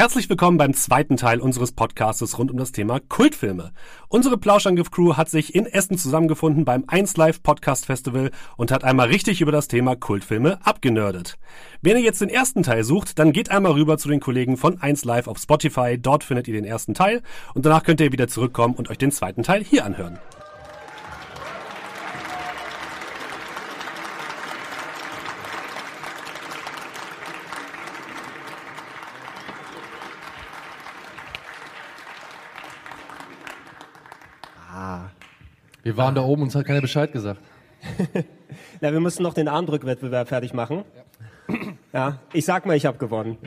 Herzlich willkommen beim zweiten Teil unseres Podcastes rund um das Thema Kultfilme. Unsere Plauschangriff-Crew hat sich in Essen zusammengefunden beim 1 Live Podcast Festival und hat einmal richtig über das Thema Kultfilme abgenördet. Wenn ihr jetzt den ersten Teil sucht, dann geht einmal rüber zu den Kollegen von 1 Live auf Spotify. Dort findet ihr den ersten Teil und danach könnt ihr wieder zurückkommen und euch den zweiten Teil hier anhören. Wir waren da oben und uns hat keiner Bescheid gesagt. Na, wir müssen noch den Armdrückwettbewerb fertig machen. Ja, ich sag mal, ich habe gewonnen.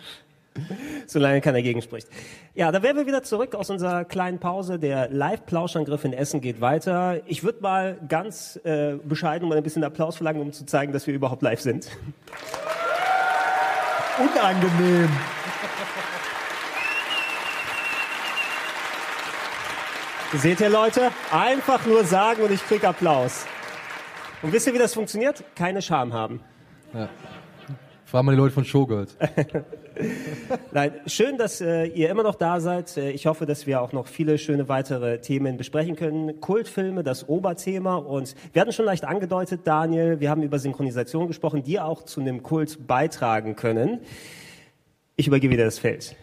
Solange keiner dagegen spricht. Ja, da wären wir wieder zurück aus unserer kleinen Pause. Der Live-Plauschangriff in Essen geht weiter. Ich würde mal ganz äh, bescheiden mal ein bisschen Applaus verlangen, um zu zeigen, dass wir überhaupt live sind. Unangenehm. Seht ihr Leute? Einfach nur sagen und ich krieg Applaus. Und wisst ihr, wie das funktioniert? Keine Scham haben. Ja. Fragen mal die Leute von Showgirls. Nein, schön, dass äh, ihr immer noch da seid. Äh, ich hoffe, dass wir auch noch viele schöne weitere Themen besprechen können. Kultfilme, das Oberthema. Und wir hatten schon leicht angedeutet, Daniel, wir haben über Synchronisation gesprochen, die auch zu einem Kult beitragen können. Ich übergebe wieder das Feld.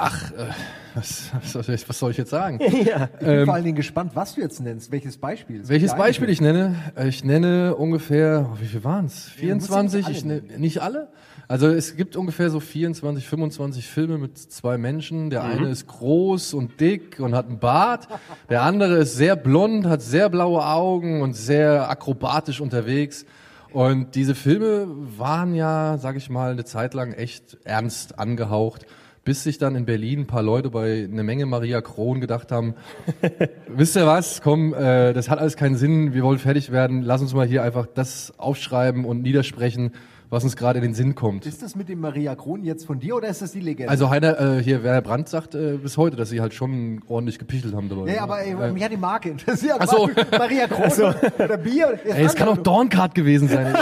Ach, äh, was, was, was, soll ich jetzt sagen? ja. Ich bin ähm, vor allen Dingen gespannt, was du jetzt nennst. Welches Beispiel? Welches Beispiel ich nenne? Ich nenne ungefähr, oh, wie viel waren es? 24? Ja, ich ne, nicht alle? Also es gibt ungefähr so 24, 25 Filme mit zwei Menschen. Der mhm. eine ist groß und dick und hat einen Bart. Der andere ist sehr blond, hat sehr blaue Augen und sehr akrobatisch unterwegs. Und diese Filme waren ja, sag ich mal, eine Zeit lang echt ernst angehaucht bis sich dann in Berlin ein paar Leute bei einer Menge Maria Kron gedacht haben, wisst ihr was, komm, äh, das hat alles keinen Sinn, wir wollen fertig werden, lass uns mal hier einfach das aufschreiben und niedersprechen was uns gerade in den Sinn kommt. Ist das mit dem Maria Kron jetzt von dir oder ist das die Legende? Also Heiner, äh, hier Werner Brandt sagt äh, bis heute, dass sie halt schon ordentlich gepichelt haben dabei. Ja, aber ey, äh, mich hat die Marke interessiert. Ach so. Maria Kron so. oder Bier. Ey, es kann auch Dorncard gewesen sein.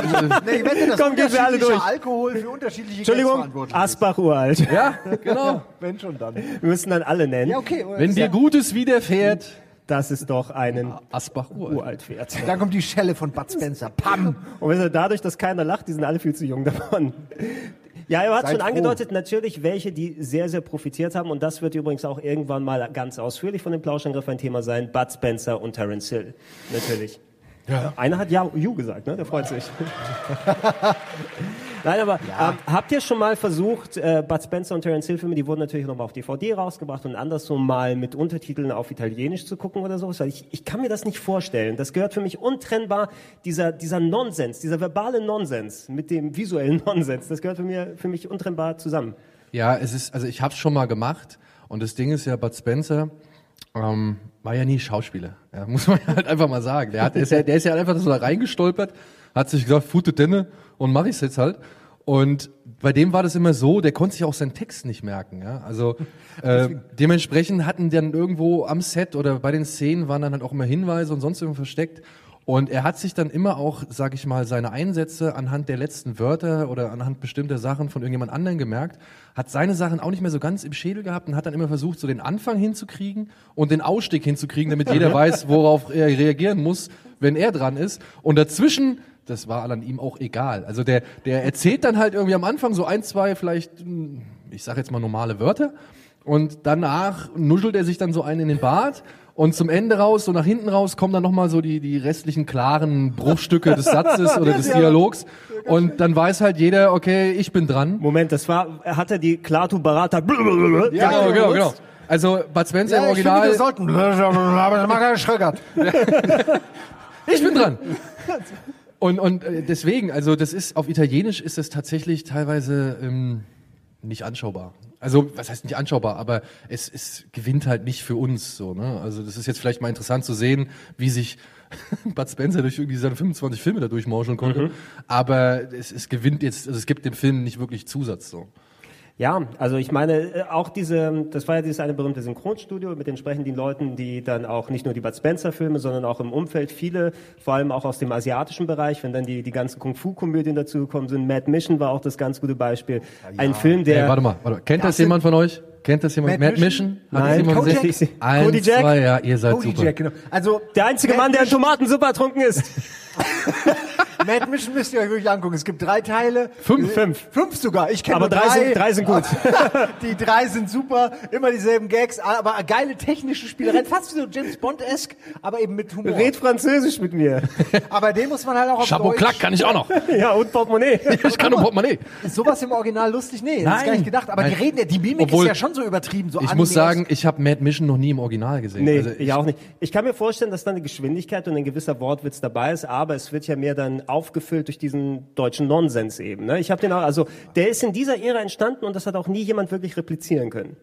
nee, ich wette, das Komm, wir alle durch. Alkohol für unterschiedliche Entschuldigung, Asbach uralt. Ja, genau. Wenn schon dann. Wir müssen dann alle nennen. Ja, okay. Wenn dir Gutes widerfährt, dass es doch einen Asbach uralt fährt. Dann kommt die Schelle von Bud Spencer. Pam! Und dadurch, dass keiner lacht, die sind alle viel zu jung davon. Ja, er hat Seid schon froh. angedeutet, natürlich welche, die sehr, sehr profitiert haben. Und das wird übrigens auch irgendwann mal ganz ausführlich von dem Plauschangriff ein Thema sein. Bud Spencer und Terence Hill. Natürlich. Ja. Einer hat ja, you gesagt, ne? Der freut sich. Nein, aber ja. ähm, habt ihr schon mal versucht, äh, Bud Spencer und Terence Hill Filme, die wurden natürlich nochmal auf DVD rausgebracht und andersrum mal mit Untertiteln auf Italienisch zu gucken oder sowas? Weil ich, ich kann mir das nicht vorstellen. Das gehört für mich untrennbar, dieser, dieser Nonsens, dieser verbale Nonsens mit dem visuellen Nonsens, das gehört für, mir, für mich untrennbar zusammen. Ja, es ist, also ich habe es schon mal gemacht und das Ding ist ja, Bud Spencer, ähm, war ja nie Schauspieler, ja, muss man halt einfach mal sagen. Der, hat, der, ist ja, der ist ja einfach so da reingestolpert, hat sich gesagt, Fute Denne und mach ich's jetzt halt. Und bei dem war das immer so, der konnte sich auch seinen Text nicht merken. Ja? Also äh, dementsprechend hatten dann irgendwo am Set oder bei den Szenen waren dann halt auch immer Hinweise und sonst irgendwo versteckt. Und er hat sich dann immer auch, sag ich mal, seine Einsätze anhand der letzten Wörter oder anhand bestimmter Sachen von irgendjemand anderen gemerkt, hat seine Sachen auch nicht mehr so ganz im Schädel gehabt und hat dann immer versucht, so den Anfang hinzukriegen und den Ausstieg hinzukriegen, damit jeder weiß, worauf er reagieren muss, wenn er dran ist. Und dazwischen das war an ihm auch egal. Also der, der erzählt dann halt irgendwie am Anfang so ein, zwei vielleicht, hm, ich sage jetzt mal normale Wörter und danach nuschelt er sich dann so einen in den Bart und zum Ende raus, so nach hinten raus, kommen dann nochmal so die, die restlichen klaren Bruchstücke des Satzes oder des Dialogs. Und dann weiß halt jeder, okay, ich bin dran. Moment, das war, hat er die Klaatu Barata. Ja, genau, genau, genau. Also Bud Spencer ja, im Original. Finde, wir sollten. ich bin dran. Und, und äh, deswegen, also das ist auf Italienisch ist es tatsächlich teilweise ähm, nicht anschaubar. Also was heißt nicht anschaubar, aber es, es gewinnt halt nicht für uns so. Ne? Also das ist jetzt vielleicht mal interessant zu sehen, wie sich Bud Spencer durch irgendwie seine 25 Filme da durchmauscheln konnte. Mhm. Aber es, es gewinnt jetzt, also es gibt dem Film nicht wirklich Zusatz so. Ja, also ich meine, äh, auch diese, das war ja dieses eine berühmte Synchronstudio mit entsprechenden Leuten, die dann auch nicht nur die Bud Spencer Filme, sondern auch im Umfeld viele, vor allem auch aus dem asiatischen Bereich, wenn dann die, die ganzen Kung-Fu-Komödien dazugekommen sind. Mad Mission war auch das ganz gute Beispiel. Ein Film, der... Hey, warte mal, warte mal. Kennt das, Das jemand von euch? Kennt das jemand? Mad Mad Mission? Nein, gesehen? Eins, Cody Jack? zwei, ja, ihr seid Cody super. Jack, genau. Also, Der einzige Mad Mann, der Tomatensuppe ertrunken ist. Mad Mission müsst ihr euch wirklich angucken. Es gibt drei Teile. Fünf. Fünf. Fünf sogar. Ich kenne Aber nur drei drei. sind, drei sind gut. die drei sind super, immer dieselben Gags, aber geile technische Spielereien, fast so James Bond-esque, aber eben mit Humor. Red Französisch mit mir. Aber den muss man halt auch auf Chapeau Deutsch. Klack kann ich auch noch. Ja, und Portemonnaie. Ich kann nur Portemonnaie. Ist sowas im Original lustig? Nee, das ist Nein. gar nicht gedacht. Aber die Nein. reden ja, die Mimik Obwohl, ist ja schon so übertrieben. So Ich muss sagen, ich habe Mad Mission noch nie im Original gesehen. Nee, Also ich auch nicht. Ich kann mir vorstellen, dass da eine Geschwindigkeit und ein gewisser Wortwitz dabei ist, aber es wird ja mehr dann aufgefüllt durch diesen deutschen Nonsens eben. Ne? Ich habe den auch, also der ist in dieser Ära entstanden und das hat auch nie jemand wirklich replizieren können.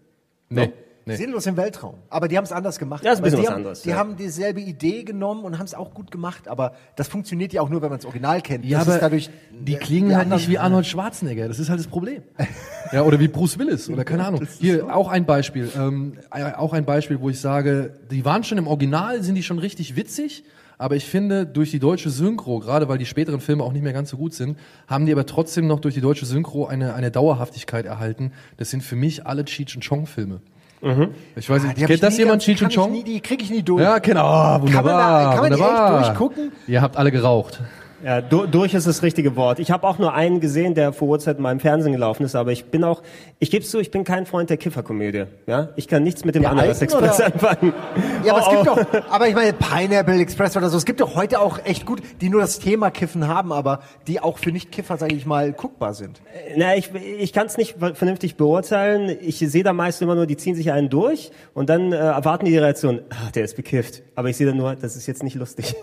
Nee. Nee. Sinnlos im Weltraum. Aber die haben es anders gemacht. Ja, ist ein bisschen die was haben, anderes, Die ja. haben dieselbe Idee genommen und haben es auch gut gemacht. Aber das funktioniert ja auch nur, wenn man das Original kennt. Ja, das aber dadurch, die klingen halt nicht wie Arnold Schwarzenegger. Das ist halt das Problem. ja, oder wie Bruce Willis oder keine Ahnung. Hier auch ein Beispiel. Ähm, äh, auch ein Beispiel, wo ich sage, die waren schon im Original, sind die schon richtig witzig. Aber ich finde, durch die deutsche Synchro, gerade weil die späteren Filme auch nicht mehr ganz so gut sind, haben die aber trotzdem noch durch die deutsche Synchro eine, eine Dauerhaftigkeit erhalten. Das sind für mich alle Cheech and Chong Filme. Ich weiß Ah, nicht, die hab kennt das nie jemand, ganz- Cheech Chong? Nie, die kriege ich nie durch. Ja, genau. Ah, wunderbar. Kann man da- kann man die echt wunderbar. durchgucken? Ihr habt alle geraucht. Ja, du, durch ist das richtige Wort. Ich habe auch nur einen gesehen, der vor Uhrzeit in meinem Fernsehen gelaufen ist, aber ich bin auch, ich gebe zu, ich bin kein Freund der Kifferkomödie. Ja, ich kann nichts mit dem Ananas Express oder? anfangen. Ja, aber es Oh, gibt oh. doch, aber ich meine, Pineapple Express oder so, es gibt doch heute auch echt gut, die nur das Thema Kiffen haben, aber die auch für Nicht-Kiffer, sage ich mal, guckbar sind. Na, ich, ich kann es nicht vernünftig beurteilen. Ich sehe da meist immer nur, die ziehen sich einen durch und dann äh, erwarten die die Reaktion, ach, der ist bekifft. Aber ich sehe dann nur, das ist jetzt nicht lustig.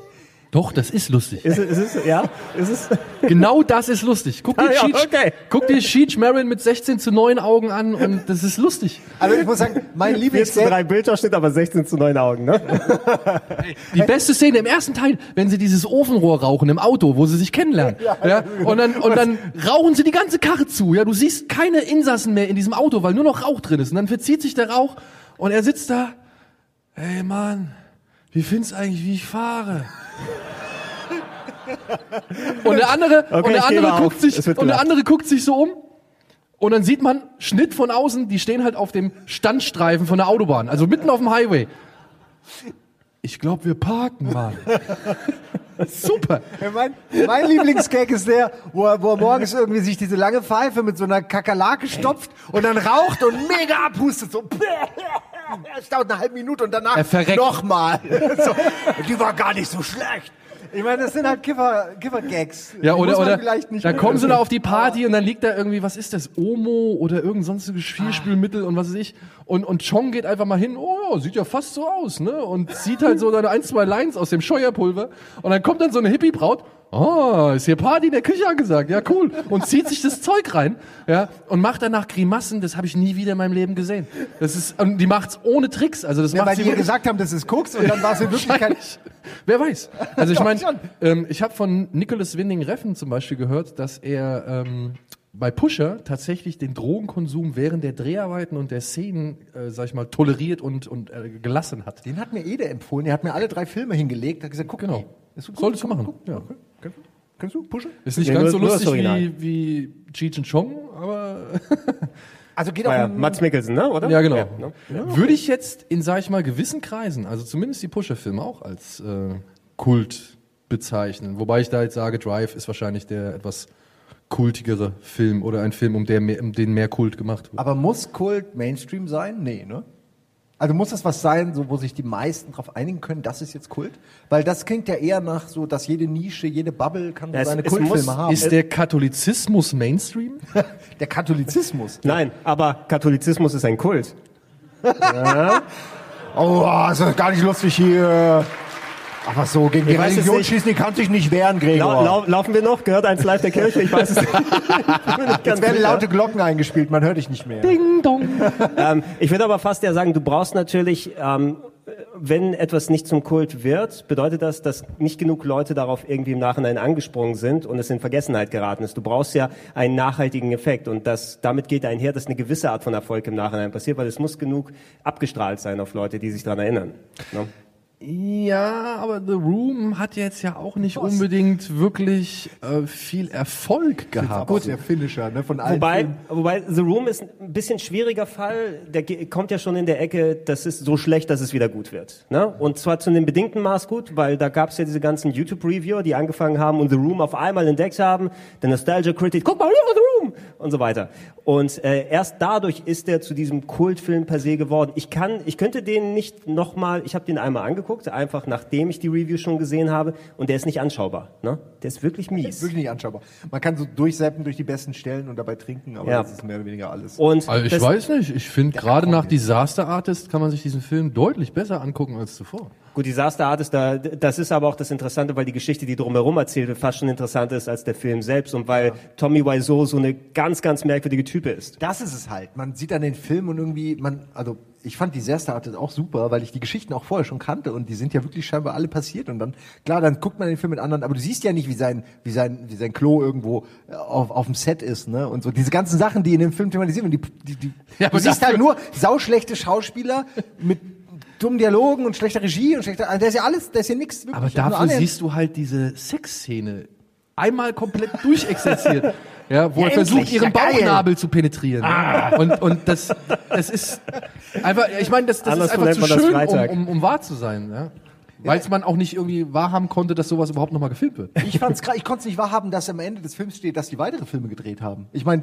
Doch, das ist lustig. Ist es, ist es ja? Ist es? Genau das ist lustig. Guck dir, Ah, ja, Cheech, okay. guck dir Cheech Marin mit 16 zu 9 Augen an und das ist lustig. Also ich muss sagen, mein 4 zu Lieblingsgag, 3 Bildausschnitt, aber 16 zu 9 Augen, ne? Die beste Szene im ersten Teil, wenn sie dieses Ofenrohr rauchen im Auto, wo sie sich kennenlernen. Ja, und dann, und dann rauchen sie die ganze Karre zu. Ja, du siehst keine Insassen mehr in diesem Auto, weil nur noch Rauch drin ist. Und dann verzieht sich der Rauch und er sitzt da. Hey Mann, wie findest eigentlich, wie ich fahre? Und der andere, Okay, und der andere auf. guckt sich, Es wird und der andere guckt sich so um. Und dann sieht man Schnitt von außen, die stehen halt auf dem Standstreifen von der Autobahn, also mitten auf dem Highway. Ich glaube, wir parken, Mann. Super. mein, mein Lieblingsgag ist der, wo er, wo er morgens irgendwie sich diese lange Pfeife mit so einer Kakerlake stopft und dann raucht und mega abhustet, so. Es dauert eine halbe Minute und danach nochmal. So, die war gar nicht so schlecht. Ich meine, das sind halt Kiffer, Kiffer-Gags. Ja, oder, oder vielleicht nicht dann kommen sie da auf die Party und dann liegt da irgendwie, was ist das, Omo oder irgend sonstiges Geschirrspülmittel und was weiß ich. Und, und Chong geht einfach mal hin, oh sieht ja fast so aus, ne? Und zieht halt so seine ein, zwei Lines aus dem Scheuerpulver. Und dann kommt dann so eine Hippie-Braut, oh, ist hier Party in der Küche angesagt, ja cool. Und zieht sich das Zeug rein, ja, und macht danach Grimassen, das habe ich nie wieder in meinem Leben gesehen. Das ist, und die macht's ohne Tricks, also das Ja, macht weil sie die ihr gesagt haben, das ist Koks und dann war es in Wirklichkeit. Wer weiß. Also ich meine, ähm, ich habe von Nicholas Winding Reffen zum Beispiel gehört, dass er ähm, bei Pusher tatsächlich den Drogenkonsum während der Dreharbeiten und der Szenen, äh, sag ich mal, toleriert und, und äh, gelassen hat. Den hat mir Ede empfohlen. Der hat mir alle drei Filme hingelegt. Hat gesagt, guck Genau. die. Ist so gut. Solltest du machen. guck. Ja. Kennst du? Kennst du? Pushen? Ist nicht Nee, ganz nur- so lustig wie, wie Cheech and Chong, aber Also geht auch ja, Mats Mikkelsen, ne? Oder? ja genau. ne? Würde ich jetzt in, sag ich mal, gewissen Kreisen, also zumindest die Pusher-Filme auch als äh, Kult bezeichnen. Wobei ich da jetzt sage, Drive ist wahrscheinlich der etwas kultigere Film oder ein Film, um, der mehr, um den mehr Kult gemacht wird. Aber muss Kult Mainstream sein? Nee, ne? Also muss das was sein, so, wo sich die meisten darauf einigen können, das ist jetzt Kult? Weil das klingt ja eher nach so, dass jede Nische, jede Bubble kann so Ja, es- seine es Kultfilme muss- haben. Ist der Katholizismus Mainstream? der Katholizismus. Nein, aber Katholizismus ist ein Kult. Oh, das ist gar nicht lustig hier. Aber so, gegen die Religion schießen, die kann sich nicht wehren, Lau Gregor. lau laufen wir noch? Gehört eins live der Kirche? Ich weiß es nicht. Nicht Jetzt werden laute Glocken eingespielt, man hört dich nicht mehr. Ding dong. ähm, ich würde aber fast ja sagen, du brauchst natürlich, ähm, wenn etwas nicht zum Kult wird, bedeutet das, dass nicht genug Leute darauf irgendwie im Nachhinein angesprungen sind und es in Vergessenheit geraten ist. Du brauchst ja einen nachhaltigen Effekt und das, damit geht einher, dass eine gewisse Art von Erfolg im Nachhinein passiert, weil es muss genug abgestrahlt sein auf Leute, die sich daran erinnern. Ne? Ja, aber The Room hat jetzt ja auch nicht unbedingt wirklich äh, viel Erfolg gehabt. Gut, der Finisher, ne, von allen Wobei, Filmen. wobei The Room ist ein bisschen schwieriger Fall. Der kommt ja schon in der Ecke, das ist so schlecht, dass es wieder gut wird. Ne? Und zwar zu einem bedingten Maß gut, weil da gab es ja diese ganzen YouTube-Reviewer, die angefangen haben und The Room auf einmal entdeckt haben. Der Nostalgia Critic, guck mal, The Room und so weiter. Und äh, erst dadurch ist er zu diesem Kultfilm per se geworden. Ich kann, ich könnte den nicht nochmal, ich habe den einmal angeguckt, einfach nachdem ich die Review schon gesehen habe, und der ist nicht anschaubar. Ne? Der ist wirklich mies. Wirklich nicht anschaubar. Man kann so durchseppen durch die besten Stellen und dabei trinken, aber Ja. das ist mehr oder weniger alles. Und Also ich weiß nicht, ich finde gerade nach Disaster Artist kann man sich diesen Film deutlich besser angucken als zuvor. Gut, Disaster Artist, da, das ist aber auch das Interessante, weil die Geschichte, die drumherum erzählt wird, fast schon interessanter ist als der Film selbst und weil Tommy Wiseau so eine ganz, ganz merkwürdige Type ist. Das ist es halt. Man sieht dann den Film und irgendwie, man, also ich fand Disaster Artist auch super, weil ich die Geschichten auch vorher schon kannte und die sind ja wirklich scheinbar alle passiert und dann, klar, dann guckt man den Film mit anderen, aber du siehst ja nicht, wie sein, wie sein, wie sein Klo irgendwo äh, auf, auf dem Set ist, ne, und so. Diese ganzen Sachen, die in dem Film thematisiert werden, die, die, die Ja, du siehst halt nur sauschlechte Schauspieler mit dummen Dialogen und schlechter Regie und schlechter, also da ist ja alles, da ist ja nichts. Aber dafür siehst du halt diese Sexszene einmal komplett durchexerziert. Ja, wo Ja, er versucht, endlich, ihren ja. Bauchnabel zu penetrieren. Und, und das, das ist einfach, ich meine, das, das ist einfach zu schön, um, um, um wahr zu sein. Ja? Weil man auch nicht irgendwie wahrhaben konnte, dass sowas überhaupt nochmal gefilmt wird. Ich fand's krass, ich konnte es nicht wahrhaben, dass am Ende des Films steht, dass die weitere Filme gedreht haben. Ich meine,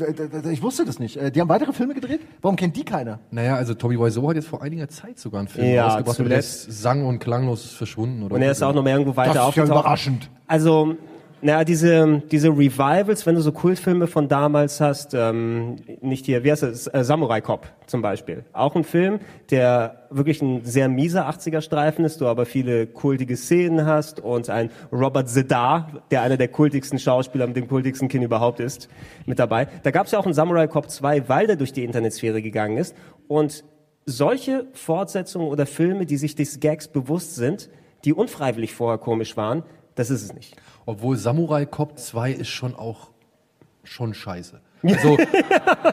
ich wusste das nicht. Äh, Die haben weitere Filme gedreht? Warum kennt die keiner? Naja, also Tommy Wiseau hat jetzt vor einiger Zeit sogar einen Film Ja, rausgebracht, aber der ist zuletzt. sang- und klanglos verschwunden. Oder Und er ist auch noch mal irgendwo weiter Das ist ja aufgetaucht. überraschend. Also, naja, diese, diese Revivals, wenn du so Kultfilme von damals hast, ähm, nicht hier, wie heißt es, äh, Samurai Cop zum Beispiel. Auch ein Film, der wirklich ein sehr mieser 80er-Streifen ist, du aber viele kultige Szenen hast und ein Robert Zedar, der einer der kultigsten Schauspieler mit dem kultigsten Kinn überhaupt ist, mit dabei. Da gab es ja auch einen Samurai Cop 2, weil der durch die Internetsphäre gegangen ist. Und solche Fortsetzungen oder Filme, die sich des Gags bewusst sind, die unfreiwillig vorher komisch waren, das ist es nicht. Obwohl Samurai Cop 2 ist schon auch schon scheiße. Also,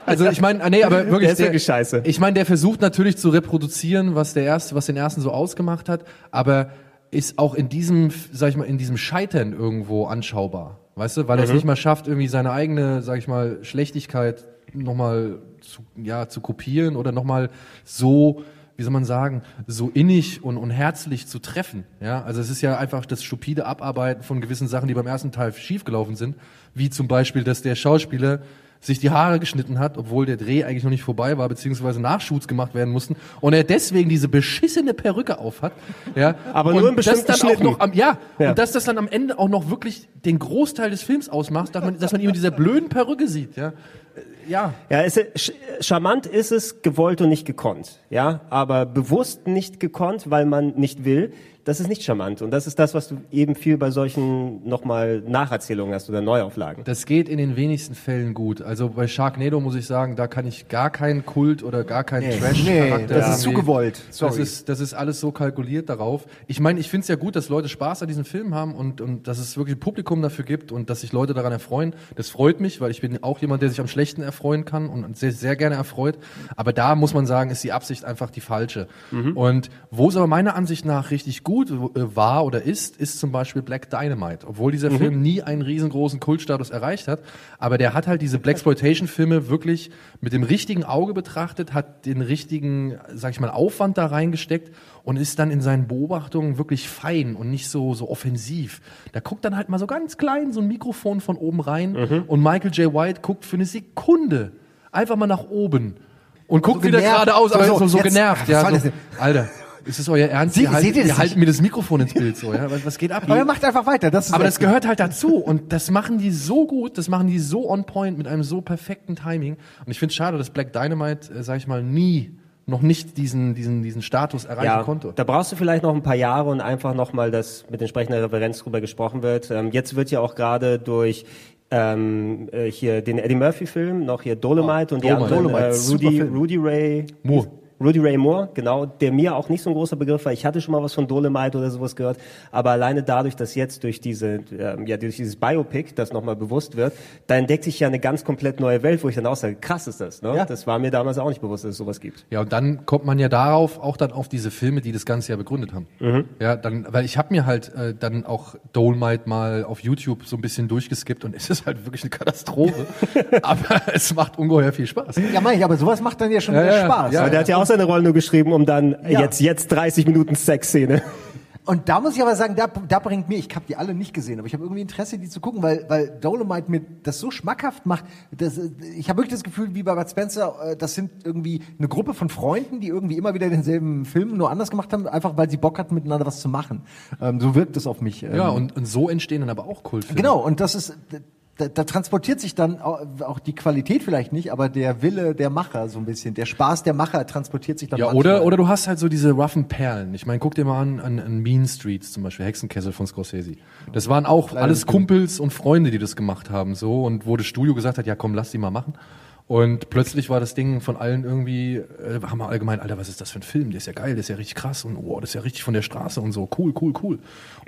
also ich meine, nee, aber wirklich, Der ist wirklich scheiße. Ich meine, der versucht natürlich zu reproduzieren, was der erste, was den ersten so ausgemacht hat, aber ist auch in diesem, sag ich mal, in diesem Scheitern irgendwo anschaubar. Weißt du, weil er es nicht mal schafft, irgendwie seine eigene, sag ich mal, Schlechtigkeit nochmal zu, ja, zu kopieren oder nochmal so, wie soll man sagen, so innig und, und herzlich zu treffen. Ja, also es ist ja einfach das stupide Abarbeiten von gewissen Sachen, die beim ersten Teil schiefgelaufen sind, wie zum Beispiel, dass der Schauspieler sich die Haare geschnitten hat, obwohl der Dreh eigentlich noch nicht vorbei war, beziehungsweise Nachshoots gemacht werden mussten und er deswegen diese beschissene Perücke aufhat. Ja, Aber und nur in das bestimmten dann auch noch am, ja, Ja. und dass das dann am Ende auch noch wirklich den Großteil des Films ausmacht, dass man, dass man ihn mit dieser blöden Perücke sieht. Ja, ja. Ja, es charmant ist es, gewollt und nicht gekonnt. Ja, aber bewusst nicht gekonnt, weil man nicht will, das ist nicht charmant. Und das ist das, was du eben viel bei solchen nochmal Nacherzählungen hast oder Neuauflagen. Das geht in den wenigsten Fällen gut. Also bei Sharknado muss ich sagen, da kann ich gar keinen Kult oder gar keinen Trash-Charakter. Nee, das ist zu irgendwie- gewollt. Das Sorry. ist, das ist alles so kalkuliert darauf. Ich meine, ich finde es ja gut, dass Leute Spaß an diesem Film haben und, und dass es wirklich ein Publikum dafür gibt und dass sich Leute daran erfreuen. Das freut mich, weil ich bin auch jemand, der sich am Schlechten erfreuen kann und sehr, sehr gerne erfreut. Aber da muss man sagen, ist die Absicht einfach die falsche. Und wo es aber meiner Ansicht nach richtig gut äh, war oder ist, ist zum Beispiel Black Dynamite. Obwohl dieser Film nie einen riesengroßen Kultstatus erreicht hat. Aber der hat halt diese Blaxploitation-Filme wirklich mit dem richtigen Auge betrachtet, hat den richtigen, sag ich mal, Aufwand da reingesteckt und ist dann in seinen Beobachtungen wirklich fein und nicht so, so offensiv. Da guckt dann halt mal so ganz klein so ein Mikrofon von oben rein und Michael J. White guckt für eine Sekunde einfach mal nach oben und guckt So wieder geradeaus, aber So, so, so genervt. Ja, so? Alter, ist das euer Ernst? Sie- ihr haltet, seht ihr ihr haltet mir das Mikrofon ins Bild so, ja? Was, was geht ab? Aber er macht einfach weiter. Das ist Aber das gehört halt dazu und das machen die so gut, das machen die so on point mit einem so perfekten Timing. Und ich finde es schade, dass Black Dynamite, äh, sag ich mal, nie noch nicht diesen, diesen, diesen Status erreichen Ja, konnte. da brauchst du vielleicht noch ein paar Jahre und einfach nochmal, dass mit entsprechender Referenz drüber gesprochen wird. Ähm, jetzt wird ja auch gerade durch ähm, äh, hier den Eddie Murphy Film noch hier Dolomite und die Dolomite. anderen Dolomite, äh, Rudy. Rudy Ray Moore. Rudy Ray Moore, genau, der mir auch nicht so ein großer Begriff war. Ich hatte schon mal was von Dolomite oder sowas gehört, aber alleine dadurch, dass jetzt durch diese, ähm, ja, durch dieses Biopic das nochmal bewusst wird, da entdeckt sich ja eine ganz komplett neue Welt, wo ich dann auch sage, krass ist das, ne? Ja. Das war mir damals auch nicht bewusst, dass es sowas gibt. Ja, und dann kommt man ja darauf auch dann auf diese Filme, die das Ganze ja begründet haben. Ja, dann, weil ich habe mir halt äh, dann auch Dolomite mal auf YouTube so ein bisschen durchgeskippt und es ist halt wirklich eine Katastrophe. aber es macht ungeheuer viel Spaß. Ja, meine ich, aber sowas macht dann ja schon Ja, wieder ja, Spaß. ja. Der hat ja auch seine Rolle nur geschrieben, um dann Ja. jetzt, jetzt 30 Minuten Sexszene. Und da muss ich aber sagen, da, da bringt mir, ich habe die alle nicht gesehen, aber ich habe irgendwie Interesse, die zu gucken, weil, weil Dolomite mir das so schmackhaft macht. Das, äh, ich habe wirklich das Gefühl, wie bei Bud Spencer, äh, das sind irgendwie eine Gruppe von Freunden, die irgendwie immer wieder denselben Film nur anders gemacht haben, einfach weil sie Bock hatten, miteinander was zu machen. Ähm, so wirkt es auf mich. Ähm, Ja, und, und so entstehen dann aber auch Kultfilme. Genau, und das ist, da, da transportiert sich dann auch, die Qualität vielleicht nicht, aber der Wille der Macher so ein bisschen, der Spaß der Macher transportiert sich dann Ja, manchmal. oder, oder du hast halt so diese roughen Perlen. Ich meine, guck dir mal an, an, an Mean Streets zum Beispiel, Hexenkessel von Scorsese. Das waren auch alles Kumpels und Freunde, die das gemacht haben, so. Und wo das Studio gesagt hat, ja komm, lass die mal machen. Und plötzlich war das Ding von allen irgendwie, äh, haben wir allgemein, Alter, was ist das für ein Film? Der ist ja geil, der ist ja richtig krass und oh, das ist ja richtig von der Straße und so. Cool, cool, cool.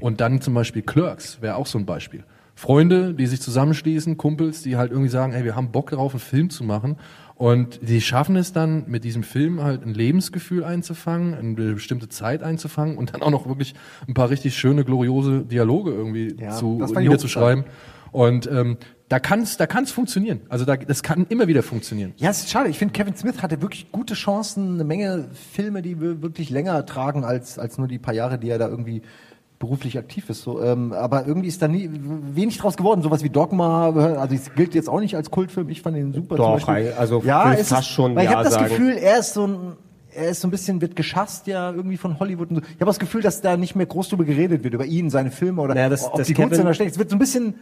Und dann zum Beispiel Clerks wäre auch so ein Beispiel. Freunde, die sich zusammenschließen, Kumpels, die halt irgendwie sagen, ey, wir haben Bock darauf, einen Film zu machen. Und die schaffen es dann, mit diesem Film halt ein Lebensgefühl einzufangen, eine bestimmte Zeit einzufangen und dann auch noch wirklich ein paar richtig schöne, gloriose Dialoge irgendwie Ja, zu, niederzuschreiben. Und ähm, da kann's, da kann's funktionieren. Also da, das kann immer wieder funktionieren. Ja, es ist schade. Ich finde, Kevin Smith hatte wirklich gute Chancen, eine Menge Filme, die wir wirklich länger tragen als, als nur die paar Jahre, die er da irgendwie beruflich aktiv ist. So, ähm, aber irgendwie ist da nie wenig draus geworden. Sowas wie Dogma, also es gilt jetzt auch nicht als Kultfilm. Ich fand ihn super. Doch, also ja, ich es fast ist, schon Weil ich ja habe das sagen. Gefühl, er ist so ein er ist so ein bisschen, wird geschasst ja irgendwie von Hollywood und so. Ich habe das Gefühl, dass da nicht mehr groß drüber geredet wird, über ihn, seine Filme oder Naja, das- ob das die gut Kevin- sind oder schlecht. Es wird so ein bisschen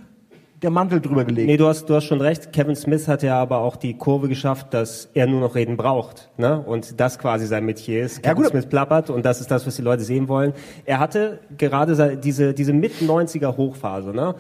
der Mantel drüber gelegt. Nee, du hast, du hast schon recht. Kevin Smith hat ja aber auch die Kurve geschafft, dass er nur noch reden braucht. Ne? Und das quasi sein Metier ist. Ja, Kevin gut. Smith plappert und das ist das, was die Leute sehen wollen. Er hatte gerade se- diese, diese Mit-90er Hochphase. Ne?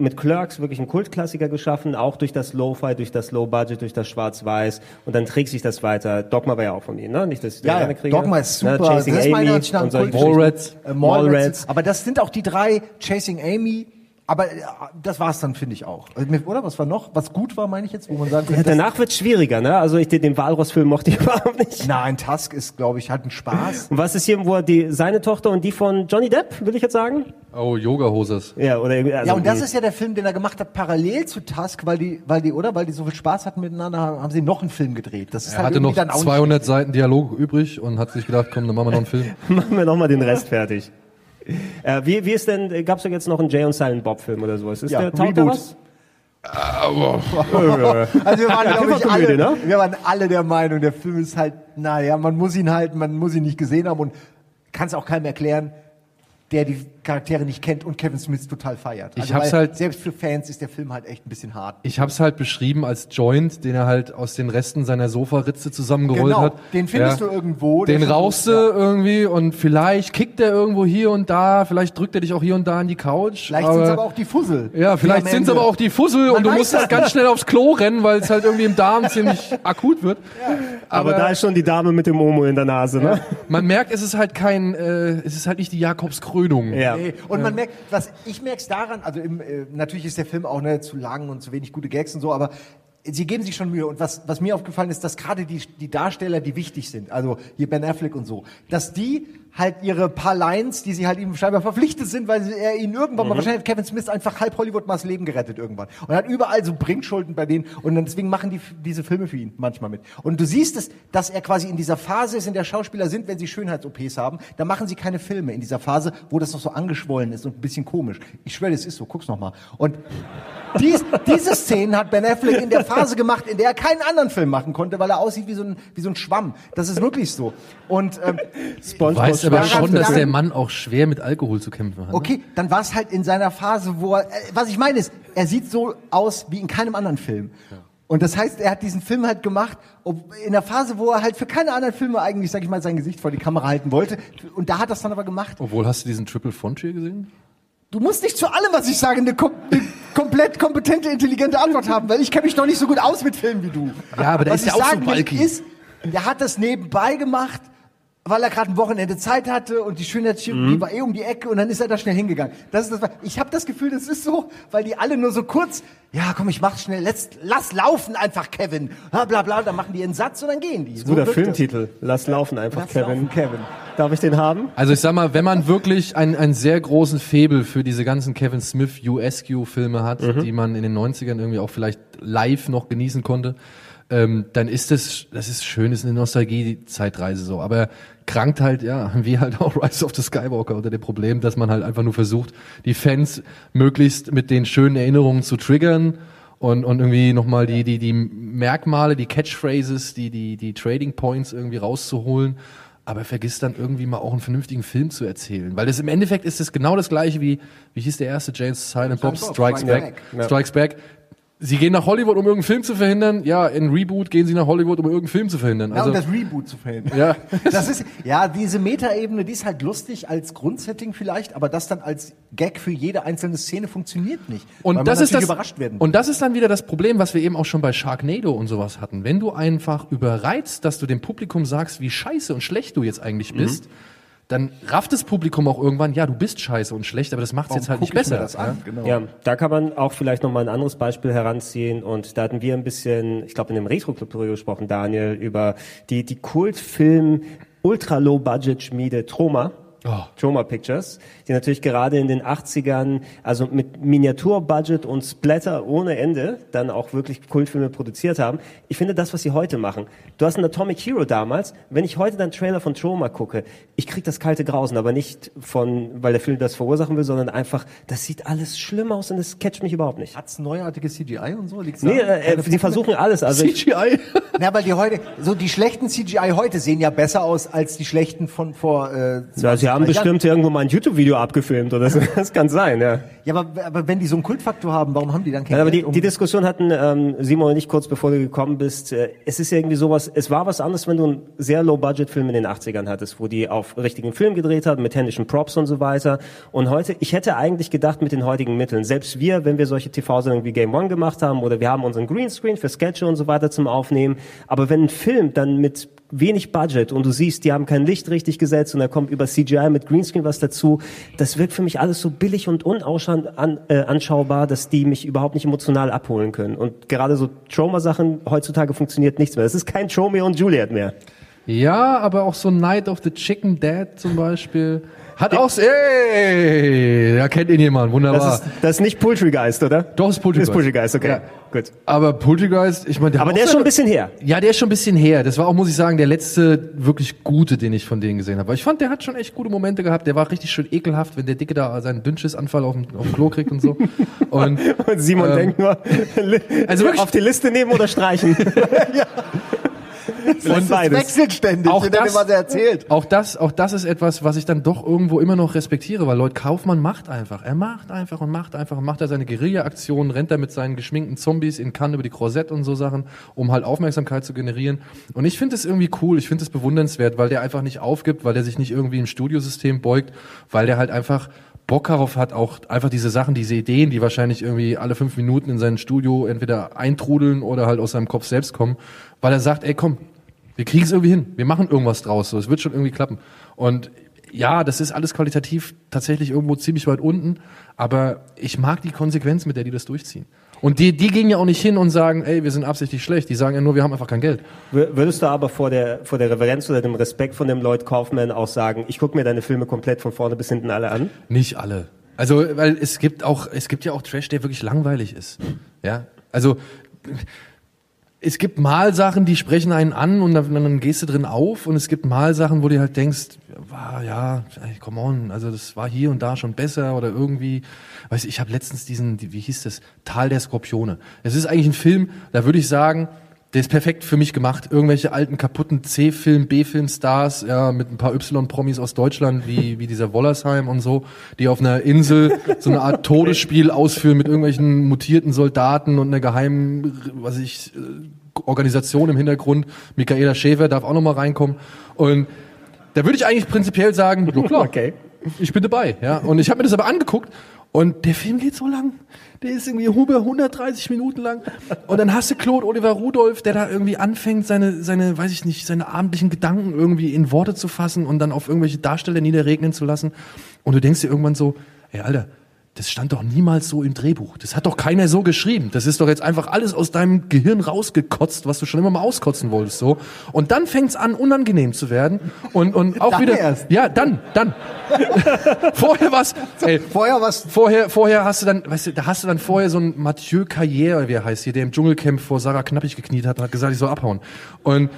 Mit Clerks wirklich einen Kultklassiker geschaffen, auch durch das Lo-Fi, durch das Low-Budget, durch das Schwarz-Weiß. Und dann trägt sich das weiter. Dogma war ja auch von ihm, ne? Nicht, dass ich Ja, ja, gerne kriege. Dogma ist Ne? super. Chasing das ist Amy Kultgeschichte. Mallrats. Äh, Mallrats. Mallrats. Aber das sind auch die drei, Chasing Amy. Aber äh, das war's dann, finde ich auch. Äh, Oder was war noch? Was gut war, meine ich jetzt, wo man sagen Ja, könnte, das- danach wird's schwieriger, ne? Also ich den, den Walross-Film mochte ich überhaupt nicht. Nein, Tusk ist, glaube ich, halt ein Spaß. Und was ist hier, wo er die, seine Tochter und die von Johnny Depp, will ich jetzt sagen? Oh, Yoga-Hoses. Ja, oder irgendwie- also ja, und das ist ja der Film, den er gemacht hat, parallel zu Tusk, weil die, weil die, oder? Weil die so viel Spaß hatten miteinander, haben haben sie noch einen Film gedreht. Das ist Er halt hatte noch dann auch 200 Seiten Dialog übrig und hat sich gedacht, komm, dann machen wir noch einen Film. machen wir nochmal den Rest fertig. Äh, wie, wie ist denn, gab's da jetzt noch einen Jay und Silent Bob Film oder sowas? Ist Ja, der taugt Reboot. was? nicht. Also wir waren, Ja, glaube ich, alle, ne? wir waren alle der Meinung, der Film ist halt, naja, man muss ihn halt, man muss ihn nicht gesehen haben und kann es auch keinem erklären, der die Charaktere nicht kennt und Kevin Smith total feiert. Ich hab's halt- selbst für Fans ist der Film halt echt ein bisschen hart. Ich habe es halt beschrieben als Joint, den er halt aus den Resten seiner Sofaritze zusammengerollt Genau, hat. den findest du irgendwo, Den rauchst du ja. irgendwie und vielleicht kickt er irgendwo hier und da, vielleicht drückt er dich auch hier und da in die Couch. Vielleicht sind es aber auch die Fussel. ja, vielleicht die am sind es Ende- aber auch die Fussel Man und du musst das ganz schnell aufs Klo rennen, weil es halt irgendwie im Darm ziemlich akut wird. Aber, da ist schon die Dame mit dem Omo in der Nase, ne? Man merkt, es ist halt kein, äh, es ist halt nicht die Jakobskrönung. Ja. Nee. Und man merkt, was ich merke es daran, also im, äh, natürlich ist der Film auch ne, zu lang und zu wenig gute Gags und so, aber sie geben sich schon Mühe. Und was, was mir aufgefallen ist, dass gerade die, die Darsteller, die wichtig sind, also hier Ben Affleck und so, dass die halt ihre paar Lines, die sie halt ihm scheinbar verpflichtet sind, weil er ihnen irgendwann mal, wahrscheinlich hat Kevin Smith einfach halb Hollywood mal das Leben gerettet irgendwann. Und er hat überall so Bringschulden bei denen und dann deswegen machen die diese Filme für ihn manchmal mit. Und du siehst es, dass er quasi in dieser Phase ist, in der Schauspieler sind, wenn sie Schönheits-OPs haben, da machen sie keine Filme in dieser Phase, wo das noch so angeschwollen ist und ein bisschen komisch. Ich schwöre, das ist so, guck's noch mal. Und dies, diese Szenen hat Ben Affleck in der Phase gemacht, in der er keinen anderen Film machen konnte, weil er aussieht wie so ein, wie so ein Schwamm. Das ist wirklich so. Und ähm, weißt aber schon, dass daran- der Mann auch schwer mit Alkohol zu kämpfen hat. ne? Okay, dann war es halt in seiner Phase, wo er, äh, was ich meine ist, er sieht so aus wie in keinem anderen Film. Und das heißt, er hat diesen Film halt gemacht, in der Phase, wo er halt für keine anderen Filme eigentlich, sag ich mal, sein Gesicht vor die Kamera halten wollte. Und da hat er es dann aber gemacht. Obwohl, hast du diesen Triple Frontier gesehen? Du musst nicht zu allem, was ich sage, eine, kom eine komplett kompetente, intelligente Antwort haben, weil ich kenne mich noch nicht so gut aus mit Filmen wie du. Ja, aber der was ist ja auch so bulky. ist, der hat das nebenbei gemacht, weil er gerade ein Wochenende Zeit hatte und die Schönheitschirurgie Mhm. war eh um die Ecke und dann ist er da schnell hingegangen. Das ist das, ich habe das Gefühl, das ist so, weil die alle nur so kurz, ja komm, ich mach's schnell, let's, lass laufen einfach, Kevin. Bla bla bla, dann machen die einen Satz und dann gehen die. So Guter wirkt das. Filmtitel. Lass laufen einfach, Lass Kevin. laufen, Kevin. Darf ich den haben? Also ich sag mal, wenn man wirklich einen, einen sehr großen Febel für diese ganzen Kevin Smith USQ-Filme hat, die man in den 90ern irgendwie auch vielleicht live noch genießen konnte, ähm, dann ist das, das ist schön, das ist eine Nostalgie-Zeitreise so. Aber krankt halt, ja, wie halt auch Rise of the Skywalker unter dem Problem, dass man halt einfach nur versucht, die Fans möglichst mit den schönen Erinnerungen zu triggern und, und irgendwie nochmal die, die, die Merkmale, die Catchphrases, die, die, die Trading Points irgendwie rauszuholen. Aber vergisst dann irgendwie mal auch einen vernünftigen Film zu erzählen. Weil das im Endeffekt ist es genau das gleiche wie, wie hieß der erste James Silent Bob? Bob, Strikes. Back. Strikes Back. Sie gehen nach Hollywood, um irgendeinen Film zu verhindern. Ja, in Reboot gehen sie nach Hollywood, um irgendeinen Film zu verhindern. Ja, Also, um das Reboot zu verhindern. ja. Das ist, ja, diese Metaebene, die ist halt lustig als Grundsetting vielleicht, aber das dann als Gag für jede einzelne Szene funktioniert nicht. Und das ist das, überrascht werden. und das ist dann wieder das Problem, was wir eben auch schon bei Sharknado und sowas hatten. Wenn du einfach überreizt, dass du dem Publikum sagst, wie scheiße und schlecht du jetzt eigentlich Mhm. Dann rafft das Publikum auch irgendwann, ja, du bist scheiße und schlecht, aber das macht es jetzt halt nicht besser. das an? Genau. Ja, da kann man auch vielleicht noch mal ein anderes Beispiel heranziehen und da hatten wir ein bisschen, ich glaube in dem Retro Club darüber gesprochen, Daniel, über die die Kultfilm Ultra Low Budget Schmiede Troma. Oh. Troma Pictures, die natürlich gerade in den 80ern, also mit Miniaturbudget und Splatter ohne Ende, dann auch wirklich Kultfilme produziert haben. Ich finde das, was sie heute machen. Du hast einen Atomic Hero damals. Wenn ich heute den Trailer von Troma gucke, ich krieg das kalte Grausen, aber nicht von, weil der Film das verursachen will, sondern einfach, das sieht alles schlimm aus und das catcht mich überhaupt nicht. Hat's neuartige CGI und so? Liegt's Nee, äh, sie versuchen alles. Also ich, CGI. Na, weil die heute, so die schlechten CGI heute sehen ja besser aus als die schlechten von vor, äh, 20 ja, haben Jahren. bestimmt irgendwo mal ein YouTube-Video abgefilmt oder so. Das kann sein, ja. Ja, aber, aber wenn die so einen Kultfaktor haben, warum haben die dann kein Ja, aber die, um- die Diskussion hatten ähm, Simon und ich kurz bevor du gekommen bist. Äh, es ist irgendwie sowas, es war was anderes, wenn du einen sehr Low-Budget-Film in den 80ern hattest, wo die auf richtigen Film gedreht haben, mit händischen Props und so weiter. Und heute, ich hätte eigentlich gedacht mit den heutigen Mitteln, selbst wir, wenn wir solche TV-Sendungen wie Game One gemacht haben oder wir haben unseren Greenscreen für Sketche und so weiter zum Aufnehmen, aber wenn ein Film dann mit wenig Budget und du siehst, die haben kein Licht richtig gesetzt und da kommt über CGI mit Greenscreen was dazu. Das wirkt für mich alles so billig und unanschaubar, an, äh, dass die mich überhaupt nicht emotional abholen können. Und gerade so Trauma-Sachen heutzutage funktioniert nichts mehr. Es ist kein Romeo und Juliet mehr. Ja, aber auch so Night of the Chicken Dad zum Beispiel. Hat auch, ey, da kennt ihn jemand, wunderbar. Das ist, das ist nicht Poultrygeist, oder? Doch, ist Poltergeist. Ist Poultrygeist, okay. Ja. Gut. aber Poltergeist, ich meine, Aber hat der ist schon ein bisschen her. Ja, der ist schon ein bisschen her. Das war auch, muss ich sagen, der letzte wirklich gute, den ich von denen gesehen habe. Weil ich fand, der hat schon echt gute Momente gehabt. Der war richtig schön ekelhaft, wenn der Dicke da seinen Dünnschiss-Anfall auf dem, auf dem Klo kriegt und so. Und Und Simon Ähm, denkt nur, also wirklich- auf die Liste nehmen oder streichen. Und beides. wechselt ständig, Auch das- was er erzählt. Auch das, auch das ist etwas, was ich dann doch irgendwo immer noch respektiere, weil Lloyd Kaufmann macht einfach. Er macht einfach und macht einfach und macht da seine Guerilla-Aktionen, rennt da mit seinen geschminkten Zombies in Cannes über die Korsett und so Sachen, um halt Aufmerksamkeit zu generieren. Und ich finde es irgendwie cool, ich finde es bewundernswert, weil der einfach nicht aufgibt, weil der sich nicht irgendwie im Studiosystem beugt, weil der halt einfach Bock darauf hat, auch einfach diese Sachen, diese Ideen, die wahrscheinlich irgendwie alle fünf Minuten in sein Studio entweder eintrudeln oder halt aus seinem Kopf selbst kommen, weil er sagt, ey komm, wir kriegen es irgendwie hin. Wir machen irgendwas draus. So, es wird schon irgendwie klappen. Und ja, das ist alles qualitativ tatsächlich irgendwo ziemlich weit unten. Aber ich mag die Konsequenz, mit der die das durchziehen. Und die, die gehen ja auch nicht hin und sagen, ey, wir sind absichtlich schlecht. Die sagen ja nur, wir haben einfach kein Geld. Wür- Würdest du aber vor der, vor der Reverenz oder dem Respekt von dem Lloyd Kaufman auch sagen, ich gucke mir deine Filme komplett von vorne bis hinten alle an? Nicht alle. Also, weil es gibt auch, es gibt ja auch Trash, der wirklich langweilig ist. Ja. Also, es gibt mal Sachen, die sprechen einen an und dann, dann gehst du drin auf und es gibt mal Sachen, wo du halt denkst, wow, ja, come on, also das war hier und da schon besser oder irgendwie, weiß ich, ich habe letztens diesen, die- wie hieß das, Tal der Skorpione. Es ist eigentlich ein Film, da würde ich sagen, der ist perfekt für mich gemacht. Irgendwelche alten kaputten C-Film, B-Film-Stars, ja, mit ein paar Y-Promis aus Deutschland, wie, wie dieser Wollersheim und so, die auf einer Insel so eine Art Todesspiel ausführen mit irgendwelchen mutierten Soldaten und einer geheimen, was ich, äh, Organisation im Hintergrund. Michaela Schäfer darf auch noch mal reinkommen. Und da würde ich eigentlich prinzipiell sagen, ja klar, Okay. ich bin dabei, ja. Und ich habe mir das aber angeguckt Und der Film geht so lang. Der ist irgendwie über 130 Minuten lang. Und dann hast du Claude Oliver Rudolph, der da irgendwie anfängt, seine, seine, weiß ich nicht, seine abendlichen Gedanken irgendwie in Worte zu fassen und dann auf irgendwelche Darsteller niederregnen zu lassen. Und du denkst dir irgendwann so, ey, Alter, das stand doch niemals so im Drehbuch. Das hat doch keiner so geschrieben. Das ist doch jetzt einfach alles aus deinem Gehirn rausgekotzt, was du schon immer mal auskotzen wolltest, so. Und dann fängt's an, unangenehm zu werden. Und, und auch Dann wieder, erst. ja, dann, dann. vorher was, ey, Vorher was. Vorher, vorher hast du dann, weißt du, da hast du dann vorher so einen Mathieu Carrière, wie er heißt hier, der im Dschungelcamp vor Sarah Knappig gekniet hat und hat gesagt, ich soll abhauen. Und,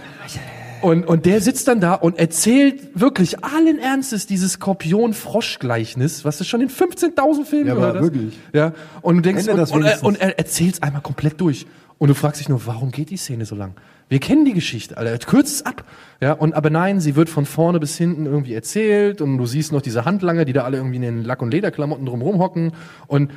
und, und der sitzt dann da und erzählt wirklich allen Ernstes dieses Skorpion-Frosch-Gleichnis, was du schon in 15.000 Filmen Ja, aber gehört hast. wirklich. Ja, und du denkst, und, das und, er, und er erzählt's einmal komplett durch. Und du fragst dich nur, warum geht die Szene so lang? Wir kennen die Geschichte, Alter. Kürzt es ab. Ja, und aber nein, sie wird von vorne bis hinten irgendwie erzählt und du siehst noch diese Handlanger, die da alle irgendwie in den Lack- und Lederklamotten drumherum hocken und